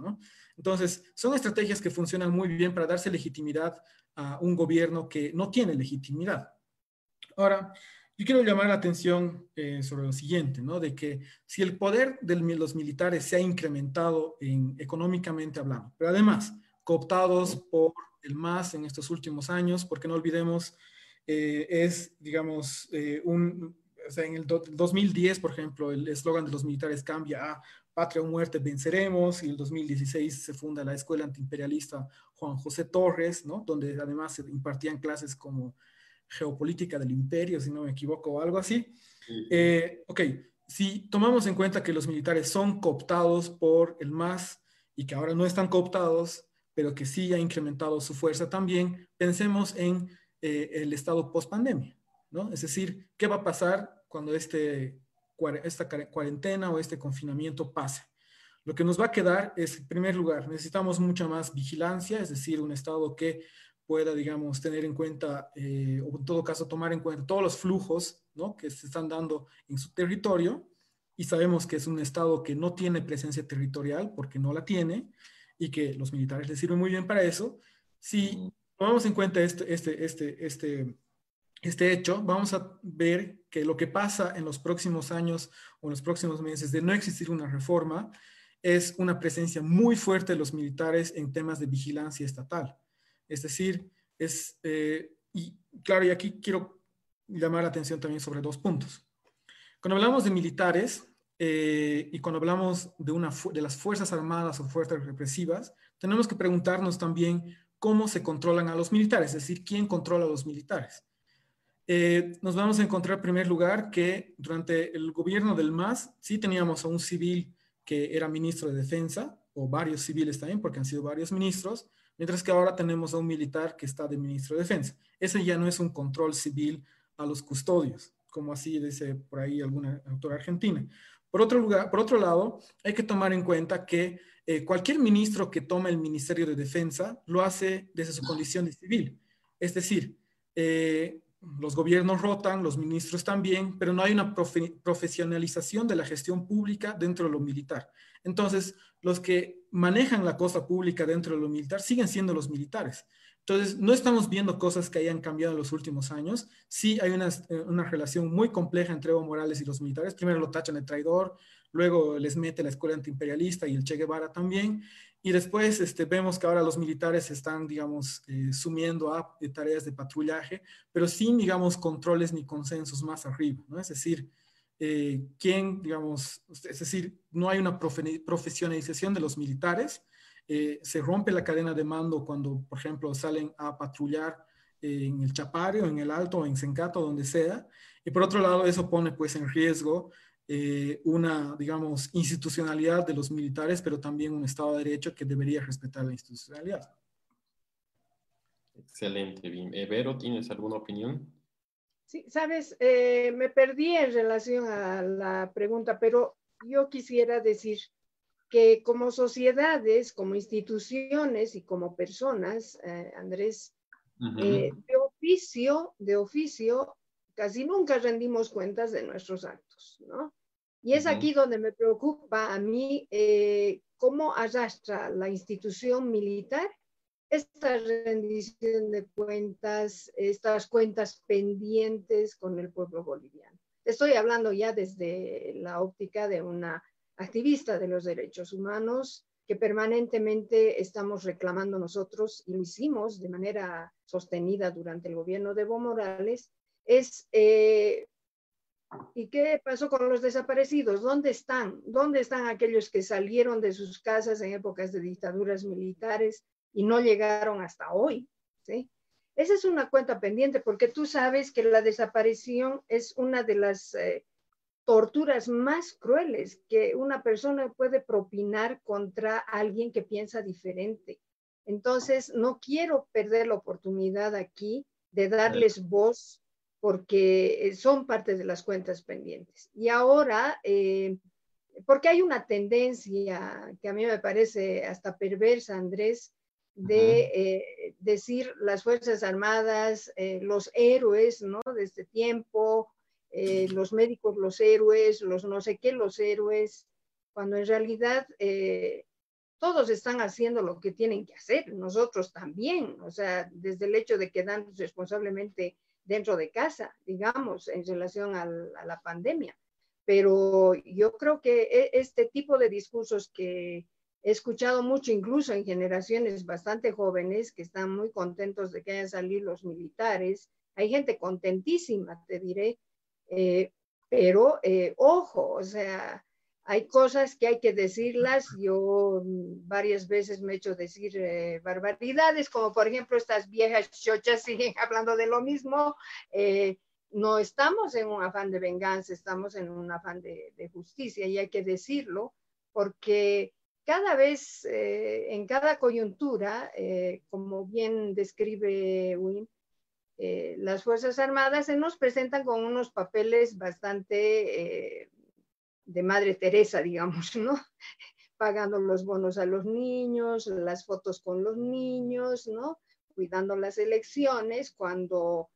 Entonces, son estrategias que funcionan muy bien para darse legitimidad a un gobierno que no tiene legitimidad. Ahora, yo quiero llamar la atención eh, sobre lo siguiente, ¿no? De que si el poder de los militares se ha incrementado en, económicamente hablando, pero además cooptados por el MAS en estos últimos años, porque no olvidemos, eh, es, digamos, eh, un, en el 2010, por ejemplo, el eslogan de los militares cambia a Patria o muerte, venceremos, y en el 2016 se funda la Escuela Antiimperialista Juan José Torres, ¿no? Donde además se impartían clases como geopolítica del imperio, si no me equivoco, o algo así. Eh, ok, si tomamos en cuenta que los militares son cooptados por el MAS y que ahora no están cooptados, pero que sí ha incrementado su fuerza también, pensemos en eh, el estado post-pandemia, ¿no? Es decir, ¿qué va a pasar cuando este, esta cuarentena o este confinamiento pase? Lo que nos va a quedar es, en primer lugar, necesitamos mucha más vigilancia, es decir, un estado que pueda, digamos, tener en cuenta, eh, o en todo caso tomar en cuenta todos los flujos ¿no? que se están dando en su territorio, y sabemos que es un Estado que no tiene presencia territorial porque no la tiene, y que los militares les sirven muy bien para eso. Si tomamos en cuenta este, este, este, este, este hecho, vamos a ver que lo que pasa en los próximos años o en los próximos meses de no existir una reforma es una presencia muy fuerte de los militares en temas de vigilancia estatal. Es decir, es, eh, y claro, y aquí quiero llamar la atención también sobre dos puntos. Cuando hablamos de militares eh, y cuando hablamos de, una, de las Fuerzas Armadas o Fuerzas Represivas, tenemos que preguntarnos también cómo se controlan a los militares, es decir, quién controla a los militares. Eh, nos vamos a encontrar en primer lugar que durante el gobierno del MAS sí teníamos a un civil que era ministro de defensa, o varios civiles también, porque han sido varios ministros, mientras que ahora tenemos a un militar que está de ministro de Defensa. Ese ya no es un control civil a los custodios, como así dice por ahí alguna autora argentina. Por otro, lugar, por otro lado, hay que tomar en cuenta que eh, cualquier ministro que toma el Ministerio de Defensa lo hace desde su condición de civil. Es decir, eh, los gobiernos rotan, los ministros también, pero no hay una profesionalización de la gestión pública dentro de lo militar. Entonces, los que manejan la cosa pública dentro de lo militar siguen siendo los militares. Entonces, no estamos viendo cosas que hayan cambiado en los últimos años. Sí hay una, eh, una relación muy compleja entre Evo Morales y los militares. Primero lo tachan de traidor, luego les mete la escuela antiimperialista y el Che Guevara también. Y después este, vemos que ahora los militares están, digamos, eh, sumiendo a tareas de patrullaje, pero sin, digamos, controles ni consensos más arriba, ¿no? Es decir, eh, quién, digamos, es decir, no hay una profesionalización de los militares, eh, se rompe la cadena de mando cuando, por ejemplo, salen a patrullar en el Chapario, en el Alto, en Sencato, donde sea, y por otro lado, eso pone pues en riesgo eh, una, digamos, institucionalidad de los militares, pero también un Estado de Derecho que debería respetar la institucionalidad. Excelente, bien. Vero, ¿tienes alguna opinión? Sí, sabes, eh, me perdí en relación a la pregunta, pero yo quisiera decir que como sociedades, como instituciones y como personas, eh, Andrés, eh, de oficio, de oficio, casi nunca rendimos cuentas de nuestros actos, ¿no? Y es aquí donde me preocupa a mí cómo arrastra la institución militar esta rendición de cuentas, estas cuentas pendientes con el pueblo boliviano. Estoy hablando ya desde la óptica de una activista de los derechos humanos que permanentemente estamos reclamando nosotros, y lo hicimos de manera sostenida durante el gobierno de Evo Morales, es eh, ¿Y qué pasó con los desaparecidos? ¿Dónde están? ¿Dónde están aquellos que salieron de sus casas en épocas de dictaduras militares y no llegaron hasta hoy, ¿sí? Esa es una cuenta pendiente porque tú sabes que la desaparición es una de las eh, torturas más crueles que una persona puede propinar contra alguien que piensa diferente. Entonces, no quiero perder la oportunidad aquí de darles voz porque eh, son parte de las cuentas pendientes. Y ahora, eh, porque hay una tendencia que a mí me parece hasta perversa, Andrés, de eh, decir las Fuerzas Armadas, eh, los héroes, ¿no? De este tiempo, eh, los médicos, los héroes, los no sé qué, los héroes, cuando en realidad todos están haciendo lo que tienen que hacer, nosotros también, o sea, desde el hecho de quedarnos responsablemente dentro de casa, digamos, en relación a la pandemia. Pero yo creo que e, este tipo de discursos que he escuchado mucho, incluso en generaciones bastante jóvenes, que están muy contentos de que hayan salido los militares, hay gente contentísima, te diré, eh, pero eh, ojo, o sea, hay cosas que hay que decirlas. Yo mm, varias veces me he hecho decir eh, barbaridades, como por ejemplo estas viejas chochas siguen hablando de lo mismo no estamos en un afán de venganza, estamos en un afán de, justicia y hay que decirlo porque cada vez, eh, en cada coyuntura, eh, como bien describe Wim, eh, las Fuerzas Armadas se nos presentan con unos papeles bastante de Madre Teresa, digamos, ¿no? Pagando los bonos a los niños, las fotos con los niños, ¿no? Cuidando las elecciones, cuando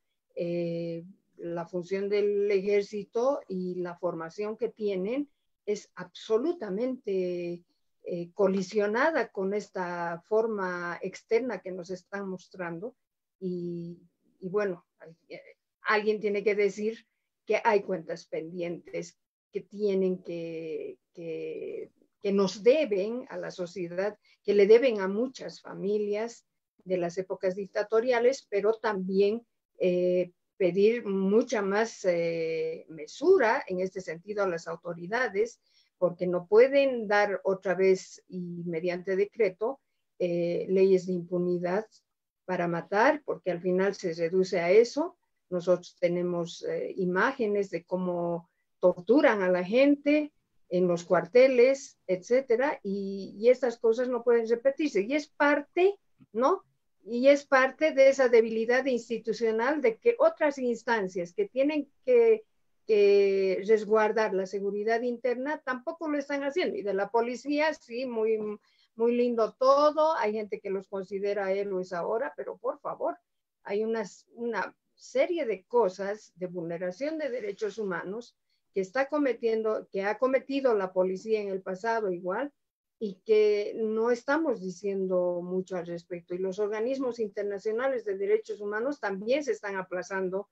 la función del ejército y la formación que tienen es absolutamente eh, colisionada con esta forma externa que nos están mostrando. Y, bueno, eh, alguien tiene que decir que hay cuentas pendientes que tienen que, que, nos deben a la sociedad, que le deben a muchas familias de las épocas dictatoriales, pero también eh, pedir mucha más mesura en este sentido a las autoridades, porque no pueden dar otra vez y mediante decreto eh, leyes de impunidad para matar, porque al final se reduce a eso. Nosotros tenemos eh, imágenes de cómo torturan a la gente en los cuarteles, etcétera, y, y estas cosas no pueden repetirse. Y es parte, ¿no? y es parte de esa debilidad institucional de que otras instancias que tienen que, resguardar la seguridad interna tampoco lo están haciendo. Y de la policía, sí, muy, muy lindo todo. Hay gente que los considera héroes ahora, pero por favor, hay unas, una serie de cosas de vulneración de derechos humanos que está cometiendo, que ha cometido la policía en el pasado igual, y que no estamos diciendo mucho al respecto. Y los organismos internacionales de derechos humanos también se están aplazando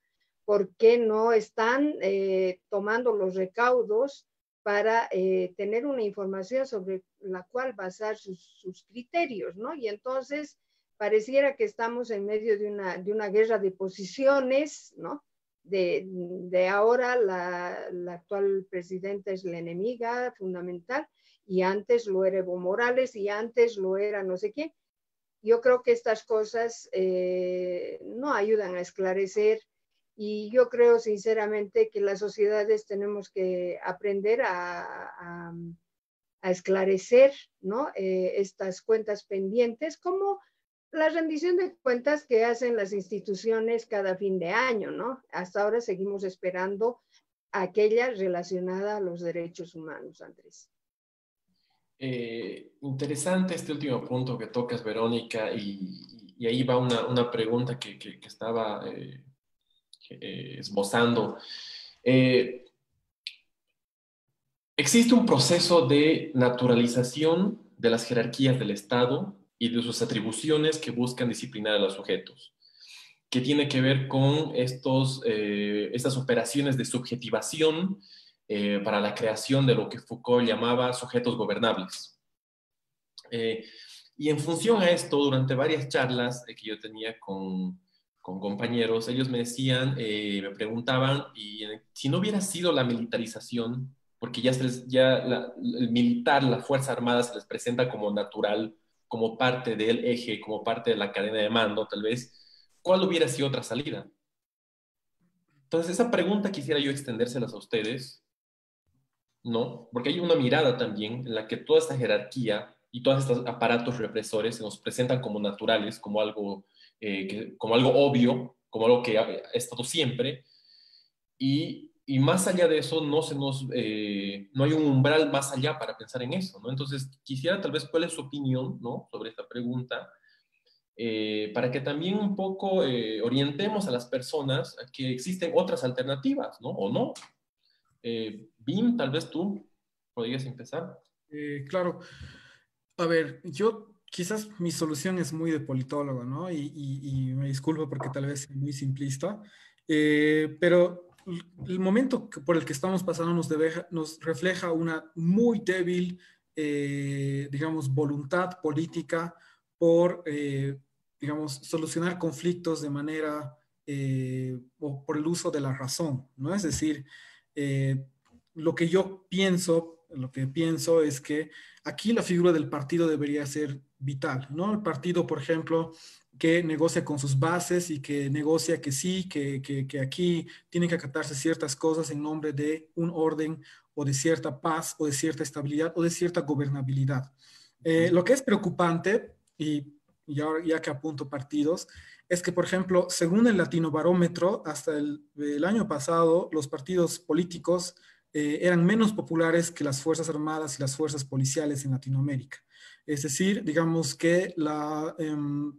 porque no están eh, tomando los recaudos para eh, tener una información sobre la cual basar sus, criterios, ¿no? Y entonces pareciera que estamos en medio de una, de una guerra de posiciones, ¿no? De, de ahora la, actual presidenta es la enemiga fundamental y antes lo era Evo Morales y antes lo era no sé qué. Yo creo que estas cosas eh, no ayudan a esclarecer y yo creo sinceramente que las sociedades tenemos que aprender a, a, esclarecer ¿no? Eh, estas cuentas pendientes como la rendición de cuentas que hacen las instituciones cada fin de año, ¿no? Hasta ahora seguimos esperando aquella relacionada a los derechos humanos, Andrés. Eh, interesante este último punto que tocas, Verónica, y, ahí va una, pregunta que, estaba eh, eh, esbozando. existe un proceso de naturalización de las jerarquías del Estado y de sus atribuciones que buscan disciplinar a los sujetos, que tiene que ver con estos, estas operaciones de subjetivación eh, para la creación de lo que Foucault llamaba sujetos gobernables. Eh, y en función a esto, durante varias charlas que yo tenía con, con compañeros, ellos me decían, eh, me preguntaban, y si no hubiera sido la militarización, porque ya, ya el militar, la Fuerza Armada se les presenta como natural, como parte del eje, como parte de la cadena de mando, tal vez, ¿cuál hubiera sido otra salida? Entonces, esa pregunta quisiera yo extendérselas a ustedes ¿no? Porque hay una mirada también en la que toda esta jerarquía y todos estos aparatos represores se nos presentan como naturales, como algo, eh, como algo obvio, como algo que ha estado siempre, y y más allá de eso, no, se nos, eh, no hay un umbral más allá para pensar en eso, ¿no? Entonces, quisiera tal vez cuál es su opinión, ¿no? Sobre esta pregunta, eh, para que también un poco eh, orientemos a las personas a que existen otras alternativas, ¿no? ¿O no? Bim, tal vez tú podrías empezar. claro. A ver, yo quizás mi solución es muy de politólogo, ¿no? Y, y me disculpo porque tal vez es muy simplista, pero el momento por el que estamos pasando nos, nos refleja una muy débil, eh, digamos, voluntad política por, eh, digamos, solucionar conflictos de manera eh, o por el uso de la razón, ¿no? Es decir, lo que yo pienso, lo que pienso es que aquí la figura del partido debería ser vital, ¿no? El partido, por ejemplo, que negocia con sus bases y que negocia que sí, que, que, aquí tienen que acatarse ciertas cosas en nombre de un orden o de cierta paz o de cierta estabilidad o de cierta gobernabilidad. Eh, lo que es preocupante, y, y ahora ya que apunto partidos, es que, por ejemplo, según el Latino Barómetro, hasta el, el año pasado, los partidos políticos eh, eran menos populares que las Fuerzas Armadas y las Fuerzas Policiales en Latinoamérica. Es decir, digamos que. Em,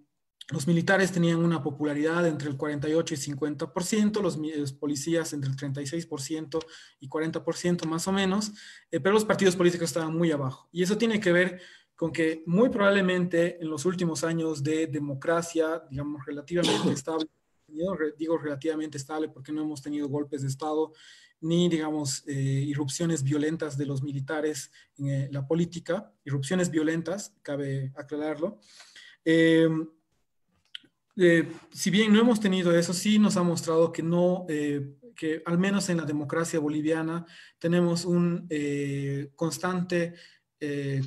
los militares tenían una popularidad entre el 48 y 50%, los, los policías entre el 36% y 40% más o menos, eh, pero los partidos políticos estaban muy abajo. Y eso tiene que ver con que muy probablemente en los últimos años de democracia, digamos, relativamente estable, digo relativamente estable porque no hemos tenido golpes de Estado ni, digamos, eh, irrupciones violentas de los militares en eh, la política, irrupciones violentas, cabe aclararlo. Eh, si bien no hemos tenido eso, sí nos ha mostrado que no, que al menos en la democracia boliviana tenemos eh, constante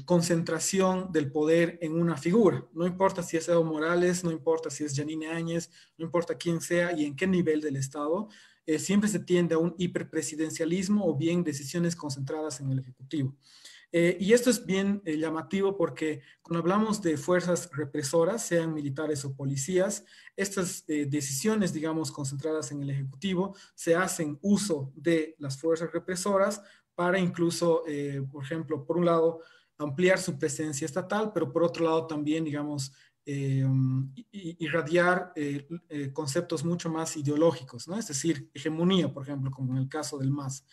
concentración del poder en una figura. No importa si es Evo Morales, no importa si es Janine Áñez, no importa quién sea y en qué nivel del Estado, siempre se tiende a un hiperpresidencialismo o bien decisiones concentradas en el Ejecutivo. Eh, y esto es bien eh, llamativo porque cuando hablamos de fuerzas represoras, sean militares o policías, estas eh, decisiones, digamos, concentradas en el Ejecutivo, se hacen uso de las fuerzas represoras para incluso, por ejemplo, por un lado, ampliar su presencia estatal, pero por otro lado también, digamos, irradiar conceptos mucho más ideológicos, ¿no? Es decir, hegemonía, por ejemplo, como en el caso del MAS.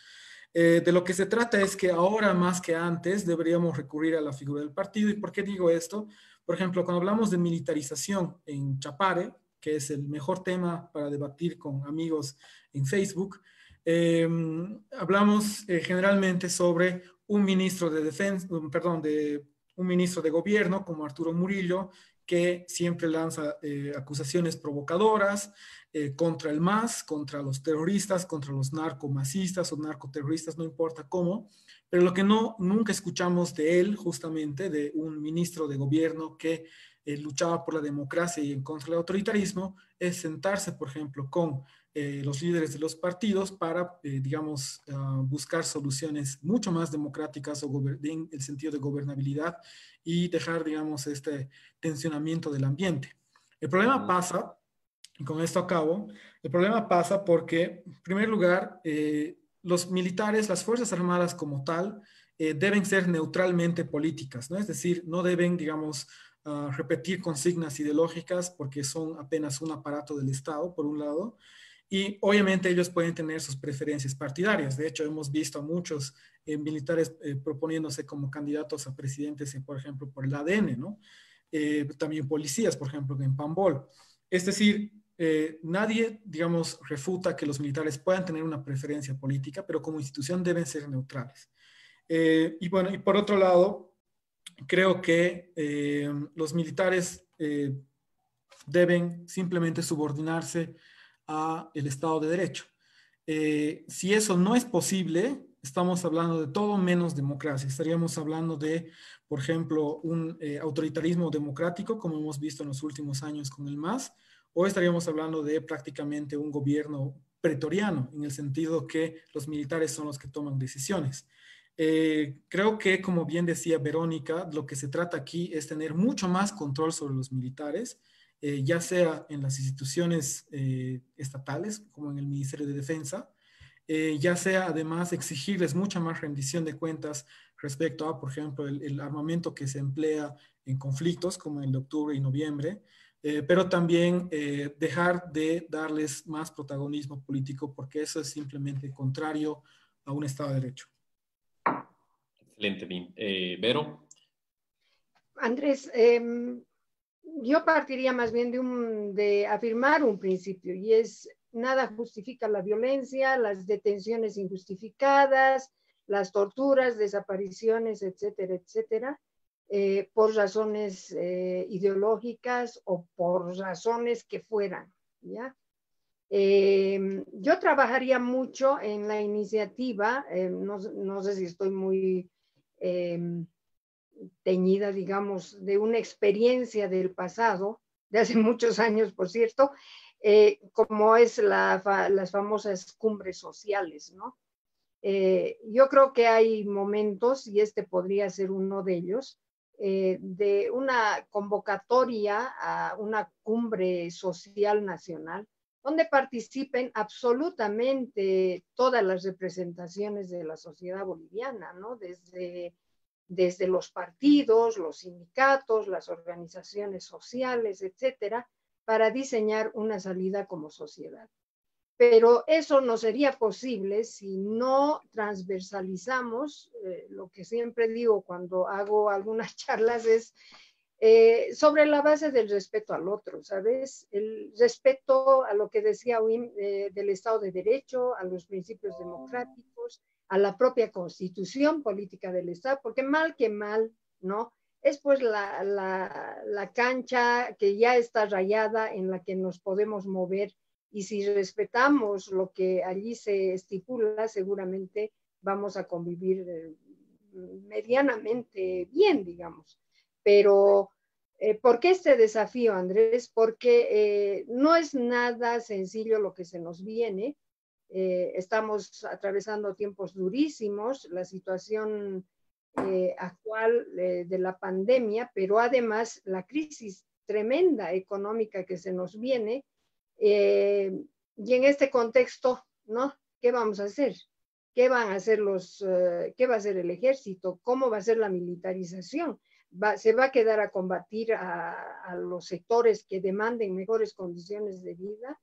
Eh, de lo que se trata es que ahora más que antes deberíamos recurrir a la figura del partido. ¿Y por qué digo esto? Por ejemplo, cuando hablamos de militarización en Chapare, que es el mejor tema para debatir con amigos en Facebook, em, hablamos eh, generalmente sobre un ministro de defensa, perdón, de un ministro de gobierno como Arturo Murillo, que siempre lanza eh, acusaciones provocadoras, eh, contra el MAS, contra los terroristas, contra los narcomasistas o narcoterroristas, no importa cómo, pero lo que no, nunca escuchamos de él, justamente, de un ministro de gobierno que eh, luchaba por la democracia y en contra del autoritarismo, es sentarse, por ejemplo, con eh, los líderes de los partidos para, digamos, ah, buscar soluciones mucho más democráticas o en el sentido de gobernabilidad y dejar, digamos, este tensionamiento del ambiente. El problema pasa y con esto acabo, el problema pasa porque, en primer lugar, eh, los militares, las Fuerzas Armadas como tal, eh, deben ser neutralmente políticas, ¿no? Es decir, no deben, digamos, ah, repetir consignas ideológicas porque son apenas un aparato del Estado, por un lado, y obviamente ellos pueden tener sus preferencias partidarias. De hecho, hemos visto a muchos eh, militares proponiéndose como candidatos a presidentes, por ejemplo, por el ADN, ¿no? también policías, por ejemplo, en Pambol. Es decir, eh, nadie, digamos, refuta que los militares puedan tener una preferencia política, pero como institución deben ser neutrales. Eh, y bueno, y por otro lado, creo que eh, los militares deben simplemente subordinarse a el Estado de Derecho. si eso no es posible, estamos hablando de todo menos democracia. Estaríamos hablando de, por ejemplo, un autoritarismo democrático, como hemos visto en los últimos años con el MAS, o estaríamos hablando de prácticamente un gobierno pretoriano, en el sentido que los militares son los que toman decisiones. Eh, creo que, como bien decía Verónica, lo que se trata aquí es tener mucho más control sobre los militares, eh, ya sea en las instituciones eh, estatales, como en el Ministerio de Defensa, ya sea además exigirles mucha más rendición de cuentas respecto a, por ejemplo, el, armamento que se emplea en conflictos como el de octubre y noviembre, pero también dejar de darles más protagonismo político porque eso es simplemente contrario a un Estado de Derecho. Excelente, Bim. Vero. Andrés, em, yo partiría más bien de, de afirmar un principio y es nada justifica la violencia, las detenciones injustificadas, las torturas, desapariciones, etcétera, etcétera, eh, por razones eh, ideológicas o por razones que fueran, ¿ya? Em, yo trabajaría mucho en la iniciativa, no, no, sé si estoy muy teñida, digamos, de una experiencia del pasado, de hace muchos años, por cierto, eh, como es las famosas cumbres sociales, ¿no? Eh, yo creo que hay momentos, y este podría ser uno de ellos, eh, de una convocatoria a una cumbre social nacional, donde participen absolutamente todas las representaciones de la sociedad boliviana, ¿no? Desde desde los partidos, los sindicatos, las organizaciones sociales, etcétera, para diseñar una salida como sociedad. Pero eso no sería posible si no transversalizamos, eh, lo que siempre digo cuando hago algunas charlas es eh, sobre la base del respeto al otro, ¿sabes? El respeto a lo que decía Wim eh, del Estado de Derecho, a los principios democráticos, a la propia constitución política del Estado, porque mal que mal, ¿no? Es pues la, la, cancha que ya está rayada en la que nos podemos mover y si respetamos lo que allí se estipula, seguramente vamos a convivir eh, medianamente bien, digamos. Pero, eh, ¿por qué este desafío, Andrés? Porque eh, no es nada sencillo lo que se nos viene. Eh, estamos atravesando tiempos durísimos, la situación eh, actual eh, de la pandemia, pero además la crisis tremenda económica que se nos viene. y en este contexto, ¿no? ¿Qué vamos a hacer? ¿Qué van a hacer los, qué va a hacer el ejército? ¿Cómo va a ser la militarización? ¿Se va a quedar a combatir a, a los sectores que demanden mejores condiciones de vida?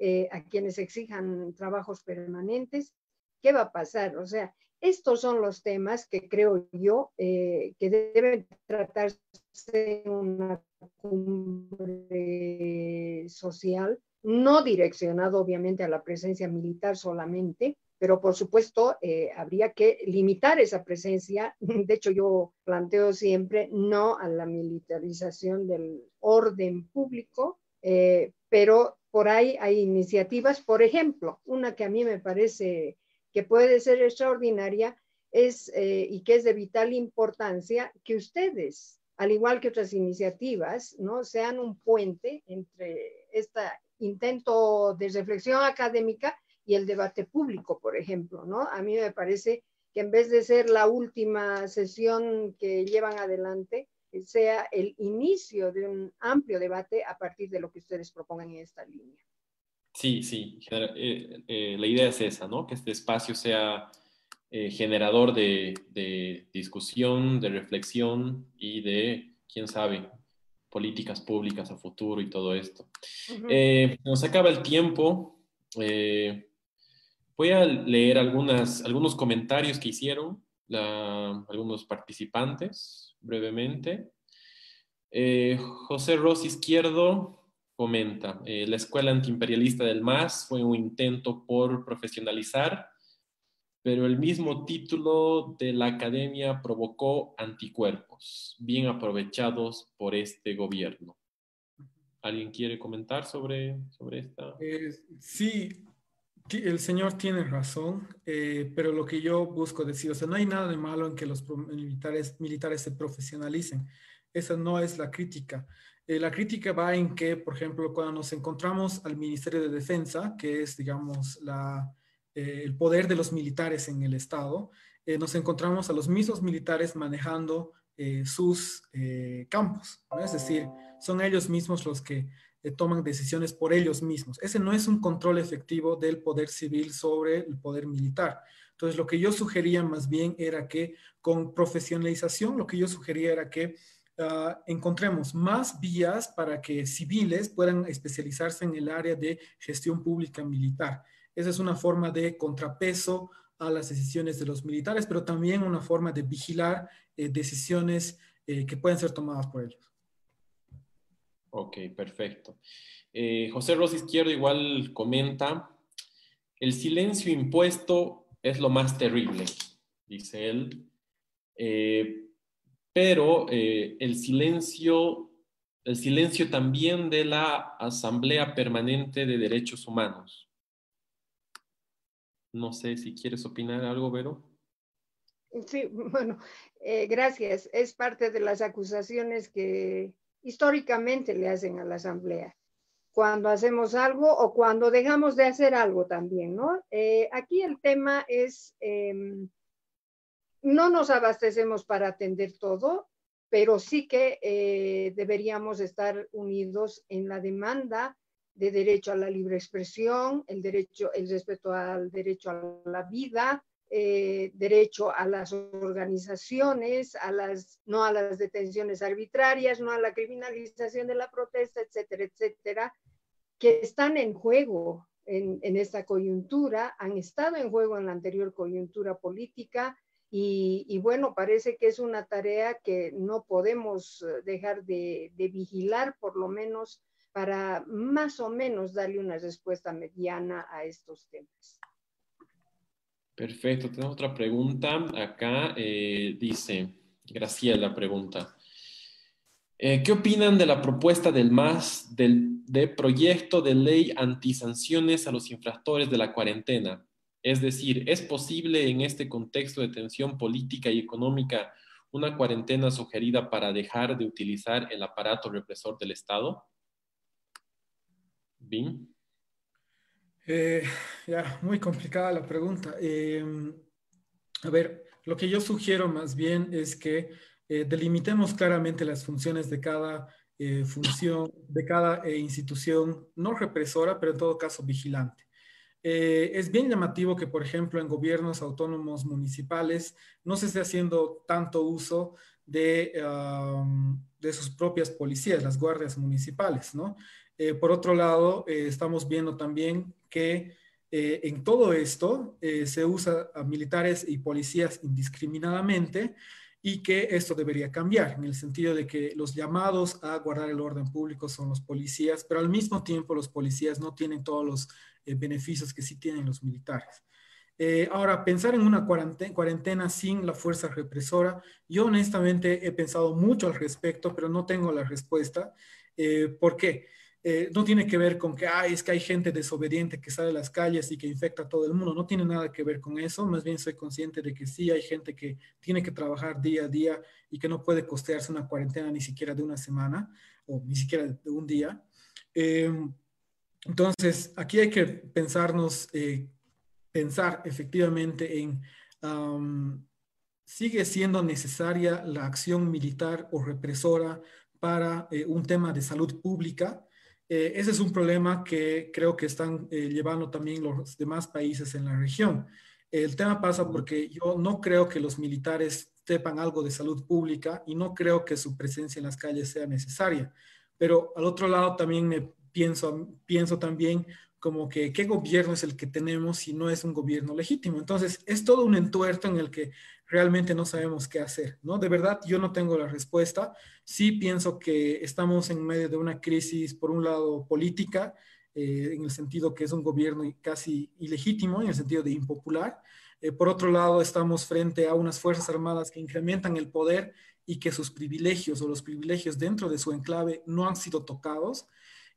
Eh, a quienes exijan trabajos permanentes. ¿Qué va a pasar? O sea, estos son los temas que creo yo eh, que deben tratarse en una cumbre social, no direccionado obviamente a la presencia militar solamente, pero por supuesto eh, habría que limitar esa presencia. De hecho, yo planteo siempre no a la militarización del orden público, pero por ahí hay iniciativas, por ejemplo, una que a mí me parece que puede ser extraordinaria es, eh, y que es de vital importancia, que ustedes, al igual que otras iniciativas, ¿no? sean un puente entre este intento de reflexión académica y el debate público, por ejemplo. ¿no? A mí me parece que en vez de ser la última sesión que llevan adelante, sea el inicio de un amplio debate a partir de lo que ustedes propongan en esta línea. Sí, sí, eh, eh, la idea es esa, ¿no? Que este espacio sea eh, generador de, discusión, de reflexión y de, quién sabe, políticas públicas a futuro y todo esto. nos acaba el tiempo. voy a leer algunas, algunos comentarios que hicieron algunos participantes brevemente. Eh, José Ross Izquierdo comenta, eh, la escuela antiimperialista del MAS fue un intento por profesionalizar, pero el mismo título de la academia provocó anticuerpos, bien aprovechados por este gobierno. ¿Alguien quiere comentar sobre, sobre esta? Eh, sí, el señor tiene razón, eh, pero lo que yo busco decir, o sea, no hay nada de malo en que los militares, militares se profesionalicen. Esa no es la crítica. Eh, la crítica va en que, por ejemplo, cuando nos encontramos al Ministerio de Defensa, que es, digamos, la, eh, el poder de los militares en el Estado, nos encontramos a los mismos militares manejando sus campos. Es decir, son ellos mismos los que toman decisiones por ellos mismos. Ese no es un control efectivo del poder civil sobre el poder militar. Entonces, lo que yo sugería más bien era que con profesionalización, lo que yo sugería era que ah, encontremos más vías para que civiles puedan especializarse en el área de gestión pública militar. Esa es una forma de contrapeso a las decisiones de los militares, pero también una forma de vigilar eh, decisiones eh, que pueden ser tomadas por ellos. Ok, perfecto. Eh, José Rosa Izquierdo igual comenta, el silencio impuesto es lo más terrible, dice él, pero el silencio, el silencio también de la Asamblea Permanente de Derechos Humanos no sé si quieres opinar algo, Vero. Sí, bueno, eh, gracias. Es parte de las acusaciones que históricamente le hacen a la Asamblea cuando hacemos algo o cuando dejamos de hacer algo también, ¿no? Eh, aquí el tema es, em, no nos abastecemos para atender todo, pero sí que eh, deberíamos estar unidos en la demanda de derecho a la libre expresión, el derecho, el respeto al derecho a la vida, eh, derecho a las organizaciones, a las, no a las detenciones arbitrarias, no a la criminalización de la protesta, etcétera, etcétera, que están en juego en, esta coyuntura, han estado en juego en la anterior coyuntura política y, bueno, parece que es una tarea que no podemos eh, dejar de, de vigilar, por lo menos para más o menos darle una respuesta mediana a estos temas. Perfecto, tenemos otra pregunta. Acá eh, dice, Graciela pregunta, eh, ¿qué opinan de la propuesta del MAS del, de proyecto de ley antisanciones a los infractores de la cuarentena? Es decir, ¿es posible en este contexto de tensión política y económica una cuarentena sugerida para dejar de utilizar el aparato represor del Estado? Bien. Eh, ya, muy complicada la pregunta. Em, a ver, lo que yo sugiero más bien es que eh, delimitemos claramente las funciones de cada eh, función, de cada institución no represora, pero en todo caso vigilante. es bien llamativo que, por ejemplo, en gobiernos autónomos municipales no se esté haciendo tanto uso de, de sus propias policías, las guardias municipales, ¿no? Eh, por otro lado, eh, estamos viendo también que eh, en todo esto se usa a militares y policías indiscriminadamente y que esto debería cambiar, en el sentido de que los llamados a guardar el orden público son los policías, pero al mismo tiempo los policías no tienen todos los beneficios que sí tienen los militares. ahora, pensar en una cuarentena, cuarentena, sin la fuerza represora, yo honestamente he pensado mucho al respecto, pero no tengo la respuesta. ¿Por qué? Eh, no tiene que ver con que Ay, es que hay gente desobediente que sale a las calles y que infecta a todo el mundo. No tiene nada que ver con eso. Más bien soy consciente de que sí hay gente que tiene que trabajar día a día y que no puede costearse una cuarentena ni siquiera de una semana o ni siquiera de un día. Em, entonces, aquí hay que pensarnos, eh, pensar efectivamente en, ¿sigue siendo necesaria la acción militar o represora para eh, un tema de salud pública? Eh, ese es un problema que creo que están eh, llevando también los demás países en la región. El tema pasa porque yo no creo que los militares sepan algo de salud pública y no creo que su presencia en las calles sea necesaria. Pero al otro lado también me pienso, pienso también como que qué gobierno es el que tenemos si no es un gobierno legítimo. Entonces, es todo un entuerto en el que realmente no sabemos qué hacer, ¿no? De verdad, yo no tengo la respuesta. Sí pienso que estamos en medio de una crisis, por un lado, política, eh, en el sentido que es un gobierno casi ilegítimo, en el sentido de impopular. Eh, por otro lado, estamos frente a unas Fuerzas Armadas que incrementan el poder y que sus privilegios o los privilegios dentro de su enclave no han sido tocados.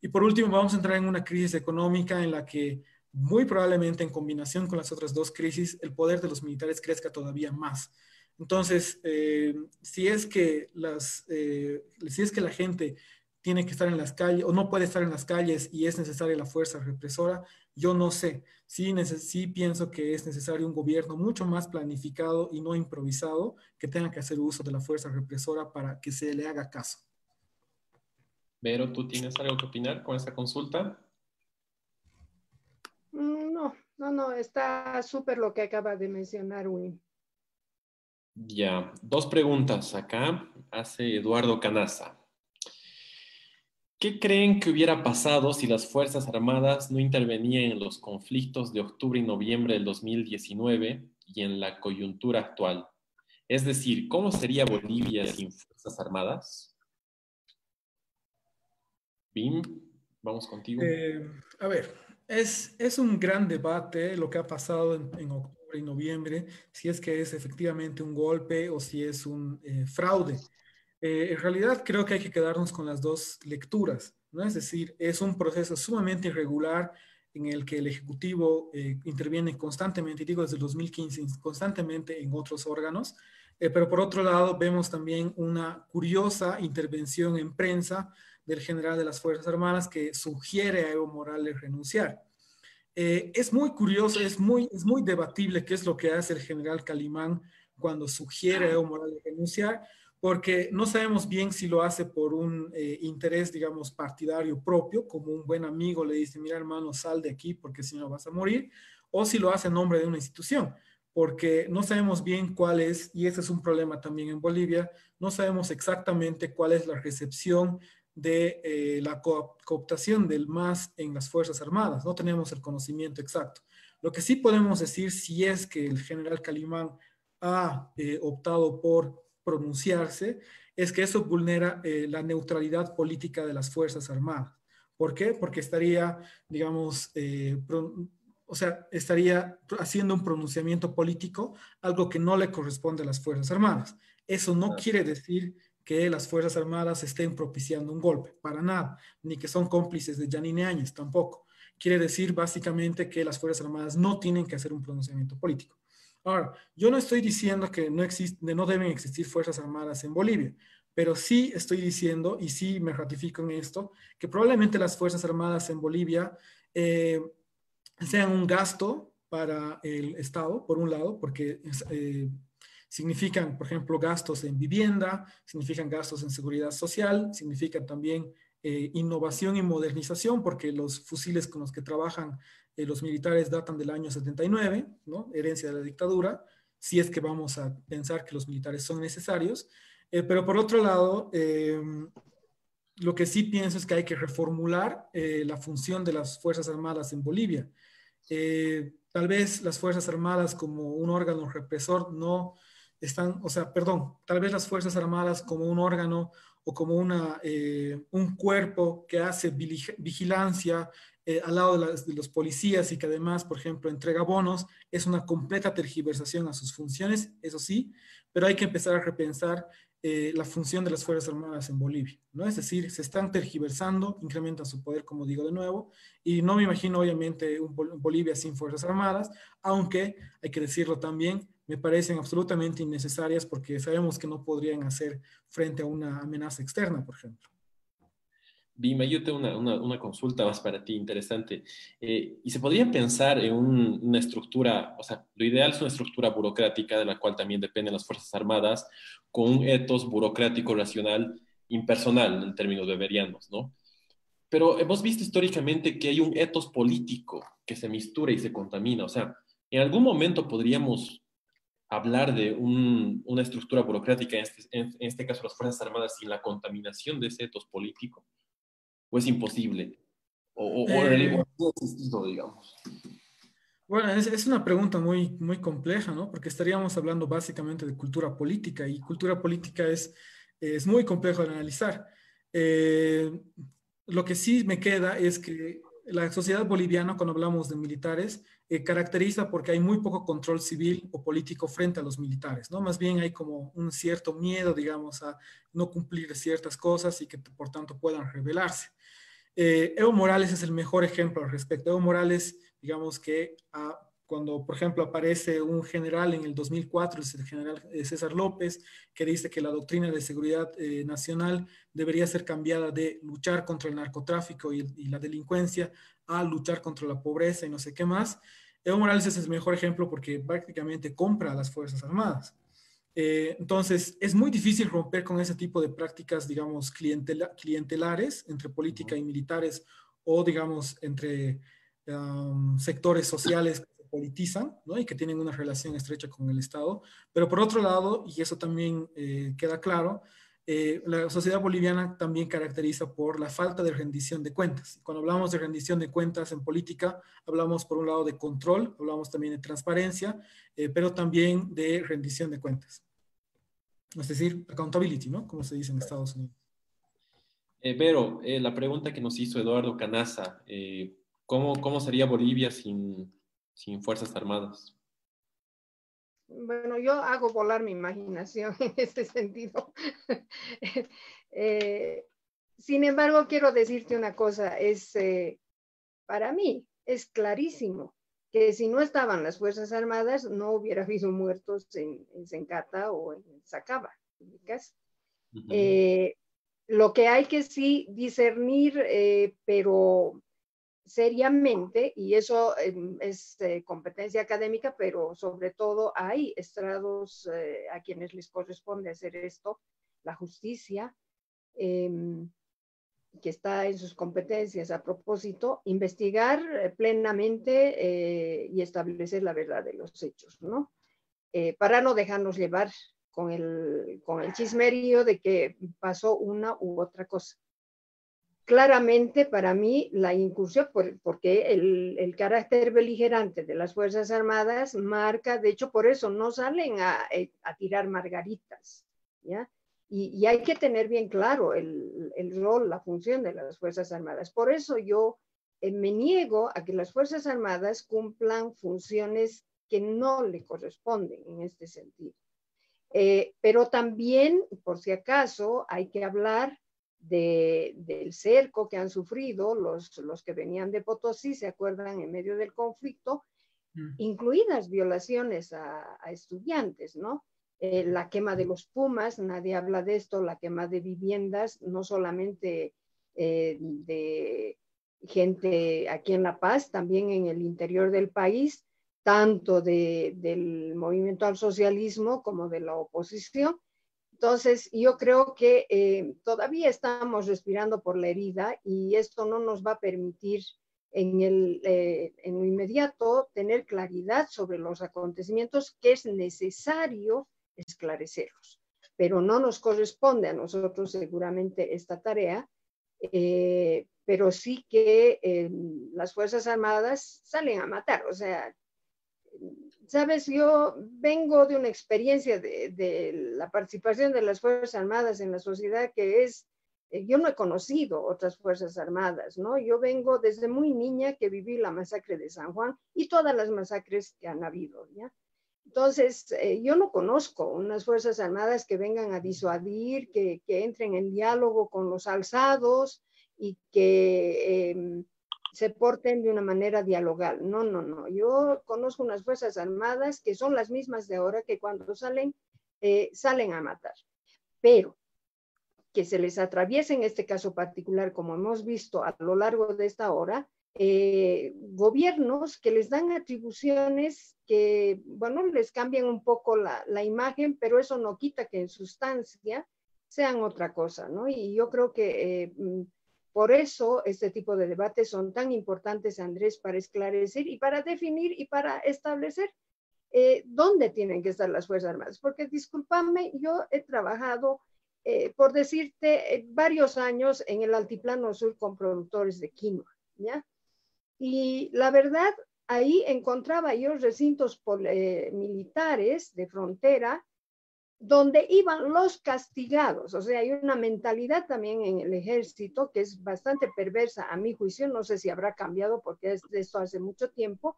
Y por último, vamos a entrar en una crisis económica en la que muy probablemente en combinación con las otras dos crisis, el poder de los militares crezca todavía más. Entonces, eh, si, es que las, eh, si es que la gente tiene que estar en las calles o no puede estar en las calles y es necesaria la fuerza represora, yo no sé. Sí, sí pienso que es necesario un gobierno mucho más planificado y no improvisado que tenga que hacer uso de la fuerza represora para que se le haga caso. Vero, ¿tú tienes algo que opinar con esta consulta? Mm, no, no, no, está súper lo que acaba de mencionar, Wim. Ya, dos preguntas acá. Hace Eduardo Canaza. ¿Qué creen que hubiera pasado si las Fuerzas Armadas no intervenían en los conflictos de octubre y noviembre del 2019 y en la coyuntura actual? Es decir, ¿cómo sería Bolivia sin Fuerzas Armadas? Bim, vamos contigo. Eh, a ver, es, es, un gran debate lo que ha pasado en, octubre y noviembre, si es que es efectivamente un golpe o si es un eh, fraude. Eh, en realidad creo que hay que quedarnos con las dos lecturas, ¿no? Es decir, es un proceso sumamente irregular en el que el Ejecutivo eh, interviene constantemente, digo desde el 2015, constantemente en otros órganos, eh, pero por otro lado vemos también una curiosa intervención en prensa del general de las Fuerzas Armadas que sugiere a Evo Morales renunciar. es muy curioso, es muy, es muy debatible qué es lo que hace el general Calimán cuando sugiere a Evo Morales renunciar, porque no sabemos bien si lo hace por un eh, interés, digamos, partidario propio, como un buen amigo le dice, mira hermano, sal de aquí porque si no vas a morir, o si lo hace en nombre de una institución, porque no sabemos bien cuál es, y ese es un problema también en Bolivia, no sabemos exactamente cuál es la recepción de eh, la cooptación del MAS en las Fuerzas Armadas, no tenemos el conocimiento exacto. Lo que sí podemos decir, si es que el general Calimán ha eh, optado por pronunciarse, es que eso vulnera eh, la neutralidad política de las Fuerzas Armadas. ¿Por qué? Porque estaría, digamos, o sea, estaría haciendo un pronunciamiento político, algo que no le corresponde a las Fuerzas Armadas. Eso no quiere decir que las Fuerzas Armadas estén propiciando un golpe, para nada, ni que son cómplices de Janine Áñez, tampoco. Quiere decir básicamente que las Fuerzas Armadas no tienen que hacer un pronunciamiento político. Ahora, yo no estoy diciendo que no, existe, no deben existir Fuerzas Armadas en Bolivia, pero sí estoy diciendo, y sí me ratifico en esto, que probablemente las Fuerzas Armadas en Bolivia eh, sean un gasto para el Estado, por un lado, porque eh, significan, por ejemplo, gastos en vivienda, significan gastos en seguridad social, significan también eh, innovación y modernización, porque los fusiles con los que trabajan eh, los militares datan del año 79, ¿no? herencia de la dictadura, si es que vamos a pensar que los militares son necesarios. Eh, pero por otro lado, em, lo que sí pienso es que hay que reformular la función de las Fuerzas Armadas en Bolivia. tal vez las Fuerzas Armadas como un órgano represor no están, o sea, perdón, tal vez las Fuerzas Armadas como un órgano o como una, un cuerpo que hace vigilancia, eh, al lado de, los policías y que además, por ejemplo, entrega bonos, es una completa tergiversación a sus funciones, eso sí, pero hay que empezar a repensar eh, la función de las Fuerzas Armadas en Bolivia, ¿no? Es decir, se están tergiversando, incrementan su poder, como digo de nuevo, y no me imagino obviamente un Bolivia sin Fuerzas Armadas, aunque hay que decirlo también, me parecen absolutamente innecesarias porque sabemos que no podrían hacer frente a una amenaza externa, por ejemplo. Bima, yo tengo una, una, consulta más para ti interesante. Eh, y se podría pensar en una estructura, o sea, lo ideal es una estructura burocrática de la cual también dependen las Fuerzas Armadas, con un etos burocrático racional impersonal en términos beberianos, ¿no? Pero hemos visto históricamente que hay un etos político que se mistura y se contamina. O sea, en algún momento podríamos hablar de una estructura burocrática, en este, en este caso las Fuerzas Armadas, sin la contaminación de ese etos político o es imposible? ¿O, o, eh, digamos? Bueno, es, es, una pregunta muy, muy compleja, ¿no? Porque estaríamos hablando básicamente de cultura política y cultura política es, es muy complejo de analizar. Eh, lo que sí me queda es que la sociedad boliviana, cuando hablamos de militares, eh, caracteriza porque hay muy poco control civil o político frente a los militares, ¿no? Más bien hay como un cierto miedo, digamos, a no cumplir ciertas cosas y que por tanto puedan rebelarse. Eh, Evo Morales es el mejor ejemplo al respecto. Evo Morales, digamos que ah, cuando, por ejemplo, aparece un general en el 2004, es el general eh, César López, que dice que la doctrina de seguridad eh, nacional debería ser cambiada de luchar contra el narcotráfico y, la delincuencia a luchar contra la pobreza y no sé qué más. Evo Morales es el mejor ejemplo porque prácticamente compra a las Fuerzas Armadas. Eh, entonces, es muy difícil romper con ese tipo de prácticas, digamos, clientelares entre política y militares o, digamos, entre um, sectores sociales que se politizan ¿no? y que tienen una relación estrecha con el Estado. Pero por otro lado, y eso también eh, queda claro, eh, la sociedad boliviana también caracteriza por la falta de rendición de cuentas. Cuando hablamos de rendición de cuentas en política, hablamos por un lado de control, hablamos también de transparencia, eh, pero también de rendición de cuentas. Es decir, accountability, ¿no? Como se dice en Estados Unidos. Eh, Vero, la pregunta que nos hizo Eduardo Canaza, ¿cómo, ¿cómo sería Bolivia sin, sin Fuerzas Armadas? Bueno, yo hago volar mi imaginación en este sentido. Eh, sin embargo, quiero decirte una cosa, es eh, para mí es clarísimo que si no estaban las Fuerzas Armadas, no hubiera habido muertos en, en Sencata o en Sacaba. Eh, lo que hay que sí discernir, pero seriamente, y eso em, es eh, competencia académica, pero sobre todo hay estrados eh, a quienes les corresponde hacer esto, la justicia, em, que está en sus competencias a propósito, investigar eh, plenamente y establecer la verdad de los hechos, ¿no? para no dejarnos llevar con el, con el chismerío de que pasó una u otra cosa claramente para mí la incursión, porque el, carácter beligerante de las Fuerzas Armadas marca, de hecho por eso no salen a, eh, tirar margaritas, ¿ya? Y, hay que tener bien claro el, rol, la función de las Fuerzas Armadas. Por eso yo eh, me niego a que las Fuerzas Armadas cumplan funciones que no le corresponden en este sentido. Eh, pero también, por si acaso, hay que hablar del cerco que han sufrido los, los que venían de Potosí, se acuerdan, en medio del conflicto, mm. incluidas violaciones a, estudiantes, ¿no? Eh, la quema de los Pumas, nadie habla de esto, la quema de viviendas, no solamente eh, de gente aquí en La Paz, también en el interior del país, tanto del movimiento al socialismo como de la oposición, entonces, yo creo que eh, todavía estamos respirando por la herida y esto no nos va a permitir en, el, eh, en lo inmediato tener claridad sobre los acontecimientos que es necesario esclarecerlos. Pero no nos corresponde a nosotros seguramente esta tarea, eh, pero sí que las Fuerzas Armadas salen a matar. O sea, Sabes, yo vengo de una experiencia de, la participación de las Fuerzas Armadas en la sociedad que es, eh, yo no he conocido otras Fuerzas Armadas, ¿no? Yo vengo desde muy niña que viví la masacre de San Juan y todas las masacres que han habido, ¿ya? Entonces, eh, yo no conozco unas Fuerzas Armadas que vengan a disuadir, que, que entren en diálogo con los alzados y que em, se porten de una manera dialogal. No, no, no. Yo conozco unas Fuerzas Armadas que son las mismas de ahora que cuando salen, eh, salen a matar. Pero que se les atraviese en este caso particular, como hemos visto a lo largo de esta hora, eh, gobiernos que les dan atribuciones que, bueno, les cambian un poco la, imagen, pero eso no quita que en sustancia sean otra cosa, ¿no? Y yo creo que eh, por eso este tipo de debates son tan importantes, Andrés, para esclarecer y para definir y para establecer eh, dónde tienen que estar las Fuerzas Armadas. Porque discúlpame, yo he trabajado, eh, por decirte, eh, varios años en el Altiplano Sur con productores de quinoa, ¿ya? Y la verdad, ahí encontraba yo recintos militares de frontera donde iban los castigados. O sea, hay una mentalidad también en el ejército que es bastante perversa a mi juicio, no sé si habrá cambiado porque es de esto hace mucho tiempo,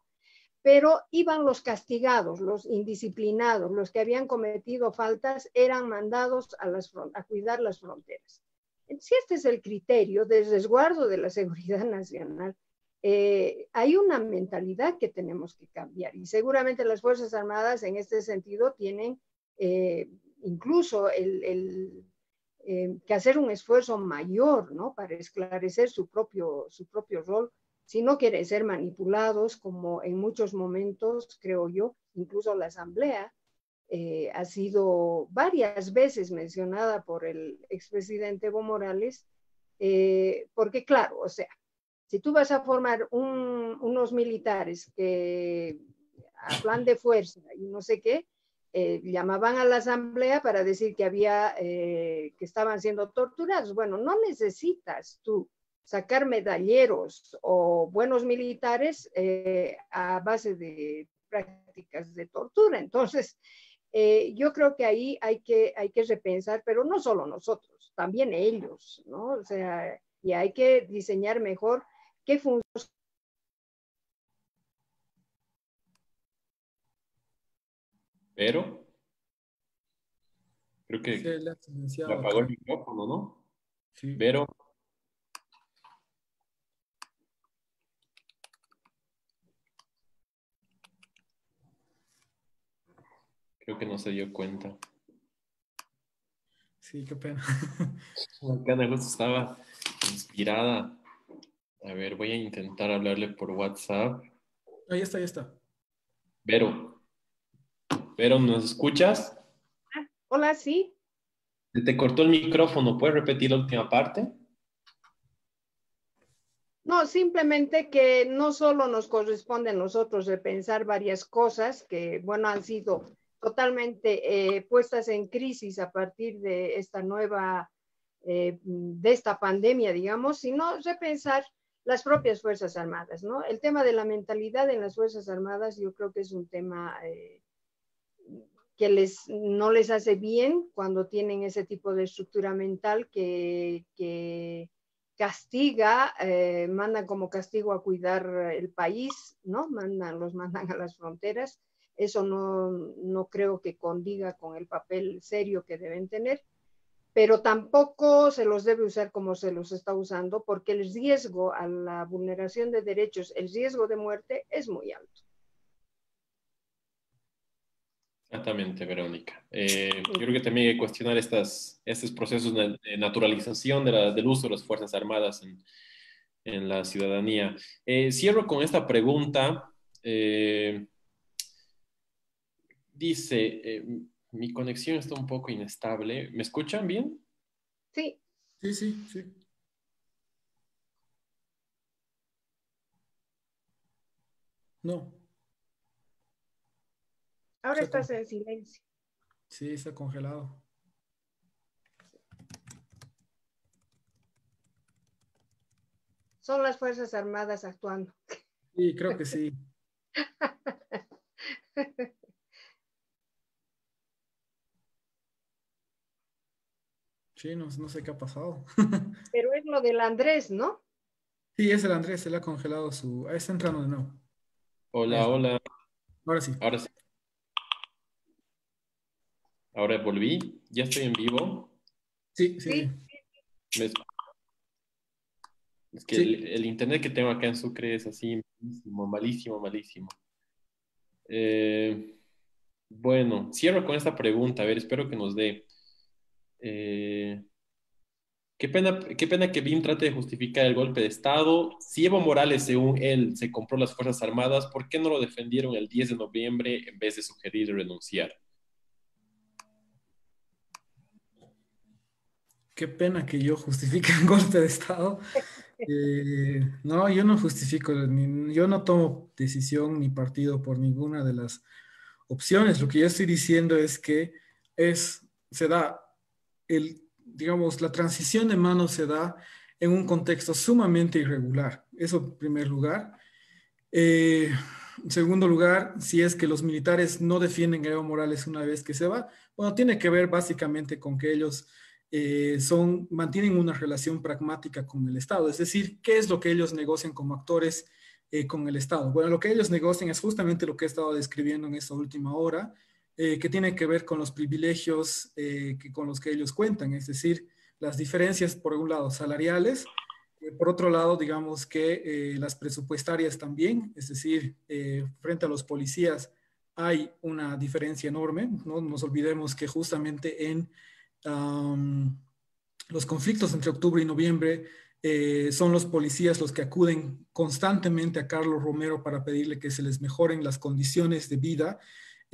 pero iban los castigados, los indisciplinados, los que habían cometido faltas, eran mandados a, las, a cuidar las fronteras. Si este es el criterio de resguardo de la seguridad nacional, eh, hay una mentalidad que tenemos que cambiar y seguramente las Fuerzas Armadas en este sentido tienen eh, incluso el, eh, que hacer un esfuerzo mayor, ¿no? Para esclarecer su propio, su propio rol, si no quieren ser manipulados, como en muchos momentos, creo yo, incluso la Asamblea eh, ha sido varias veces mencionada por el expresidente Evo Morales, porque claro, o sea, si tú vas a formar unos militares que a de fuerza y no sé qué, eh, llamaban a la asamblea para decir que había, que estaban siendo torturados. Bueno, no necesitas tú sacar medalleros o buenos militares a base de prácticas de tortura. Entonces, eh, yo creo que ahí hay que, hay que repensar, pero no solo nosotros, también ellos, ¿no? O sea, y hay que diseñar mejor qué funciones. Pero, creo que sí, apagó el micrófono, ¿no? Sí. Pero. Creo que no se dio cuenta. Sí, qué pena. Acá justo estaba inspirada. A ver, voy a intentar hablarle por WhatsApp. Ahí está, ahí está. Vero. Vero, ¿nos escuchas? Hola, sí. Se te cortó el micrófono. ¿Puedes repetir la última parte? No, simplemente que no solo nos corresponde a nosotros repensar varias cosas que, bueno, han sido totalmente eh, puestas en crisis a partir de esta nueva, eh, de esta pandemia, digamos, sino repensar las propias Fuerzas Armadas, ¿no? El tema de la mentalidad en las Fuerzas Armadas yo creo que es un tema eh, que les, no les hace bien cuando tienen ese tipo de estructura mental que, castiga, mandan como castigo a cuidar el país, ¿no? Mandan, los mandan a las fronteras eso no, creo que condiga con el papel serio que deben tener, pero tampoco se los debe usar como se los está usando porque el riesgo a la vulneración de derechos, el riesgo de muerte es muy alto. Exactamente, Verónica. Eh, yo creo que también hay que cuestionar estas, estos procesos de naturalización del uso de las Fuerzas Armadas en, la ciudadanía. Eh, cierro con esta pregunta. Eh, Dice, eh, mi conexión está un poco inestable. ¿Me escuchan bien? Sí. Sí, sí, sí. No. Ahora estás en silencio. Sí, está congelado. Son las Fuerzas Armadas actuando. Sí, creo que sí. Sí, no, sé qué ha pasado. Pero es lo del Andrés, ¿no? Sí, es el Andrés, se le ha congelado su... Ahí está entrando de nuevo. Hola, hola. Ahora sí. Ahora sí. Ahora volví. Ya estoy en vivo. Sí, sí. Es que el, internet que tengo acá en Sucre es así, malísimo, malísimo, malísimo. Eh, bueno, cierro con esta pregunta. A ver, espero que nos dé. Eh, qué, pena, qué pena que BIM trate de justificar el golpe de Estado. Si Evo Morales, según él, se compró las Fuerzas Armadas, ¿por qué no lo defendieron el 10 de noviembre en vez de sugerir renunciar? Qué pena que yo justifique el golpe de Estado. Eh, no, yo no justifico, yo no tomo decisión ni partido por ninguna de las opciones. Lo que yo estoy diciendo es que es, se da el, digamos, la transición de manos se da en un contexto sumamente irregular. Eso en primer lugar. Eh, en segundo lugar, si es que los militares no defienden a Evo Morales una vez que se va, bueno, tiene que ver básicamente con que ellos eh, son, mantienen una relación pragmática con el Estado, es decir, ¿qué es lo que ellos negocian como actores eh, con el Estado? Bueno, lo que ellos negocian es justamente lo que he estado describiendo en esta última hora, eh, que tiene que ver con los privilegios eh, que, con los que ellos cuentan, es decir, las diferencias, por un lado, salariales, por otro lado, digamos que las presupuestarias también, es decir, frente a los policías hay una diferencia enorme, no nos olvidemos que justamente en los conflictos entre octubre y noviembre, son los policías los que acuden constantemente a Carlos Romero para pedirle que se les mejoren las condiciones de vida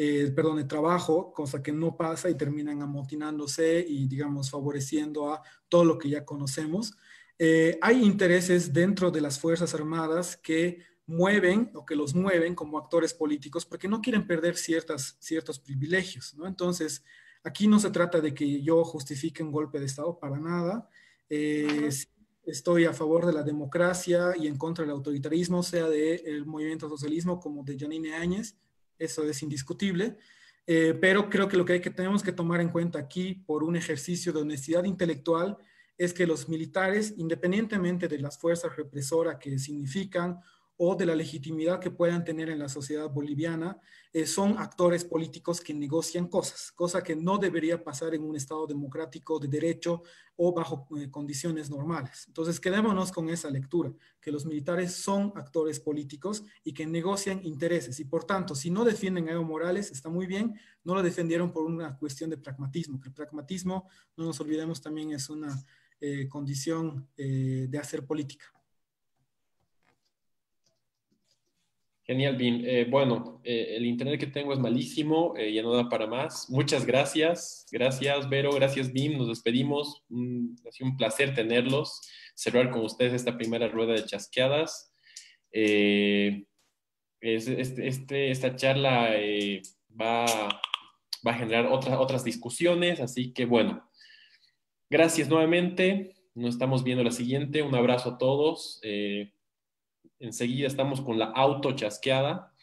eh, perdón, de trabajo, cosa que no pasa y terminan amotinándose y, digamos, favoreciendo a todo lo que ya conocemos. Eh, hay intereses dentro de las Fuerzas Armadas que mueven o que los mueven como actores políticos porque no quieren perder ciertas, ciertos privilegios, ¿no? Entonces, aquí no se trata de que yo justifique un golpe de Estado para nada. Eh, estoy a favor de la democracia y en contra del autoritarismo, sea del movimiento socialismo como de Janine Áñez, eso es indiscutible. Eh, pero creo que lo que, hay que tenemos que tomar en cuenta aquí por un ejercicio de honestidad intelectual es que los militares, independientemente de las fuerzas represoras que significan o de la legitimidad que puedan tener en la sociedad boliviana, eh, son actores políticos que negocian cosas, cosa que no debería pasar en un Estado democrático de derecho o bajo eh, condiciones normales. Entonces, quedémonos con esa lectura, que los militares son actores políticos y que negocian intereses. Y por tanto, si no defienden a Evo Morales, está muy bien, no lo defendieron por una cuestión de pragmatismo, que el pragmatismo, no nos olvidemos, también es una eh, condición de hacer política. Genial, Bim. Eh, bueno, eh, el internet que tengo es malísimo, eh, ya no da para más. Muchas gracias. Gracias, Vero. Gracias, Bim. Nos despedimos. ha sido un placer tenerlos, cerrar con ustedes esta primera rueda de chasqueadas. Este, este, esta charla va, va, a generar otras, otras discusiones, así que bueno, gracias nuevamente. Nos estamos viendo la siguiente. Un abrazo a todos. Enseguida estamos con la auto chasqueada.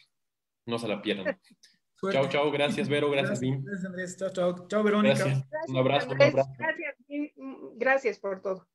No se la pierdan. Chao, chao. Gracias, Vero. Gracias, Bim. Gracias, Andrés. Chao, chao. Chao, Verónica. Un abrazo. Gracias, gracias por todo.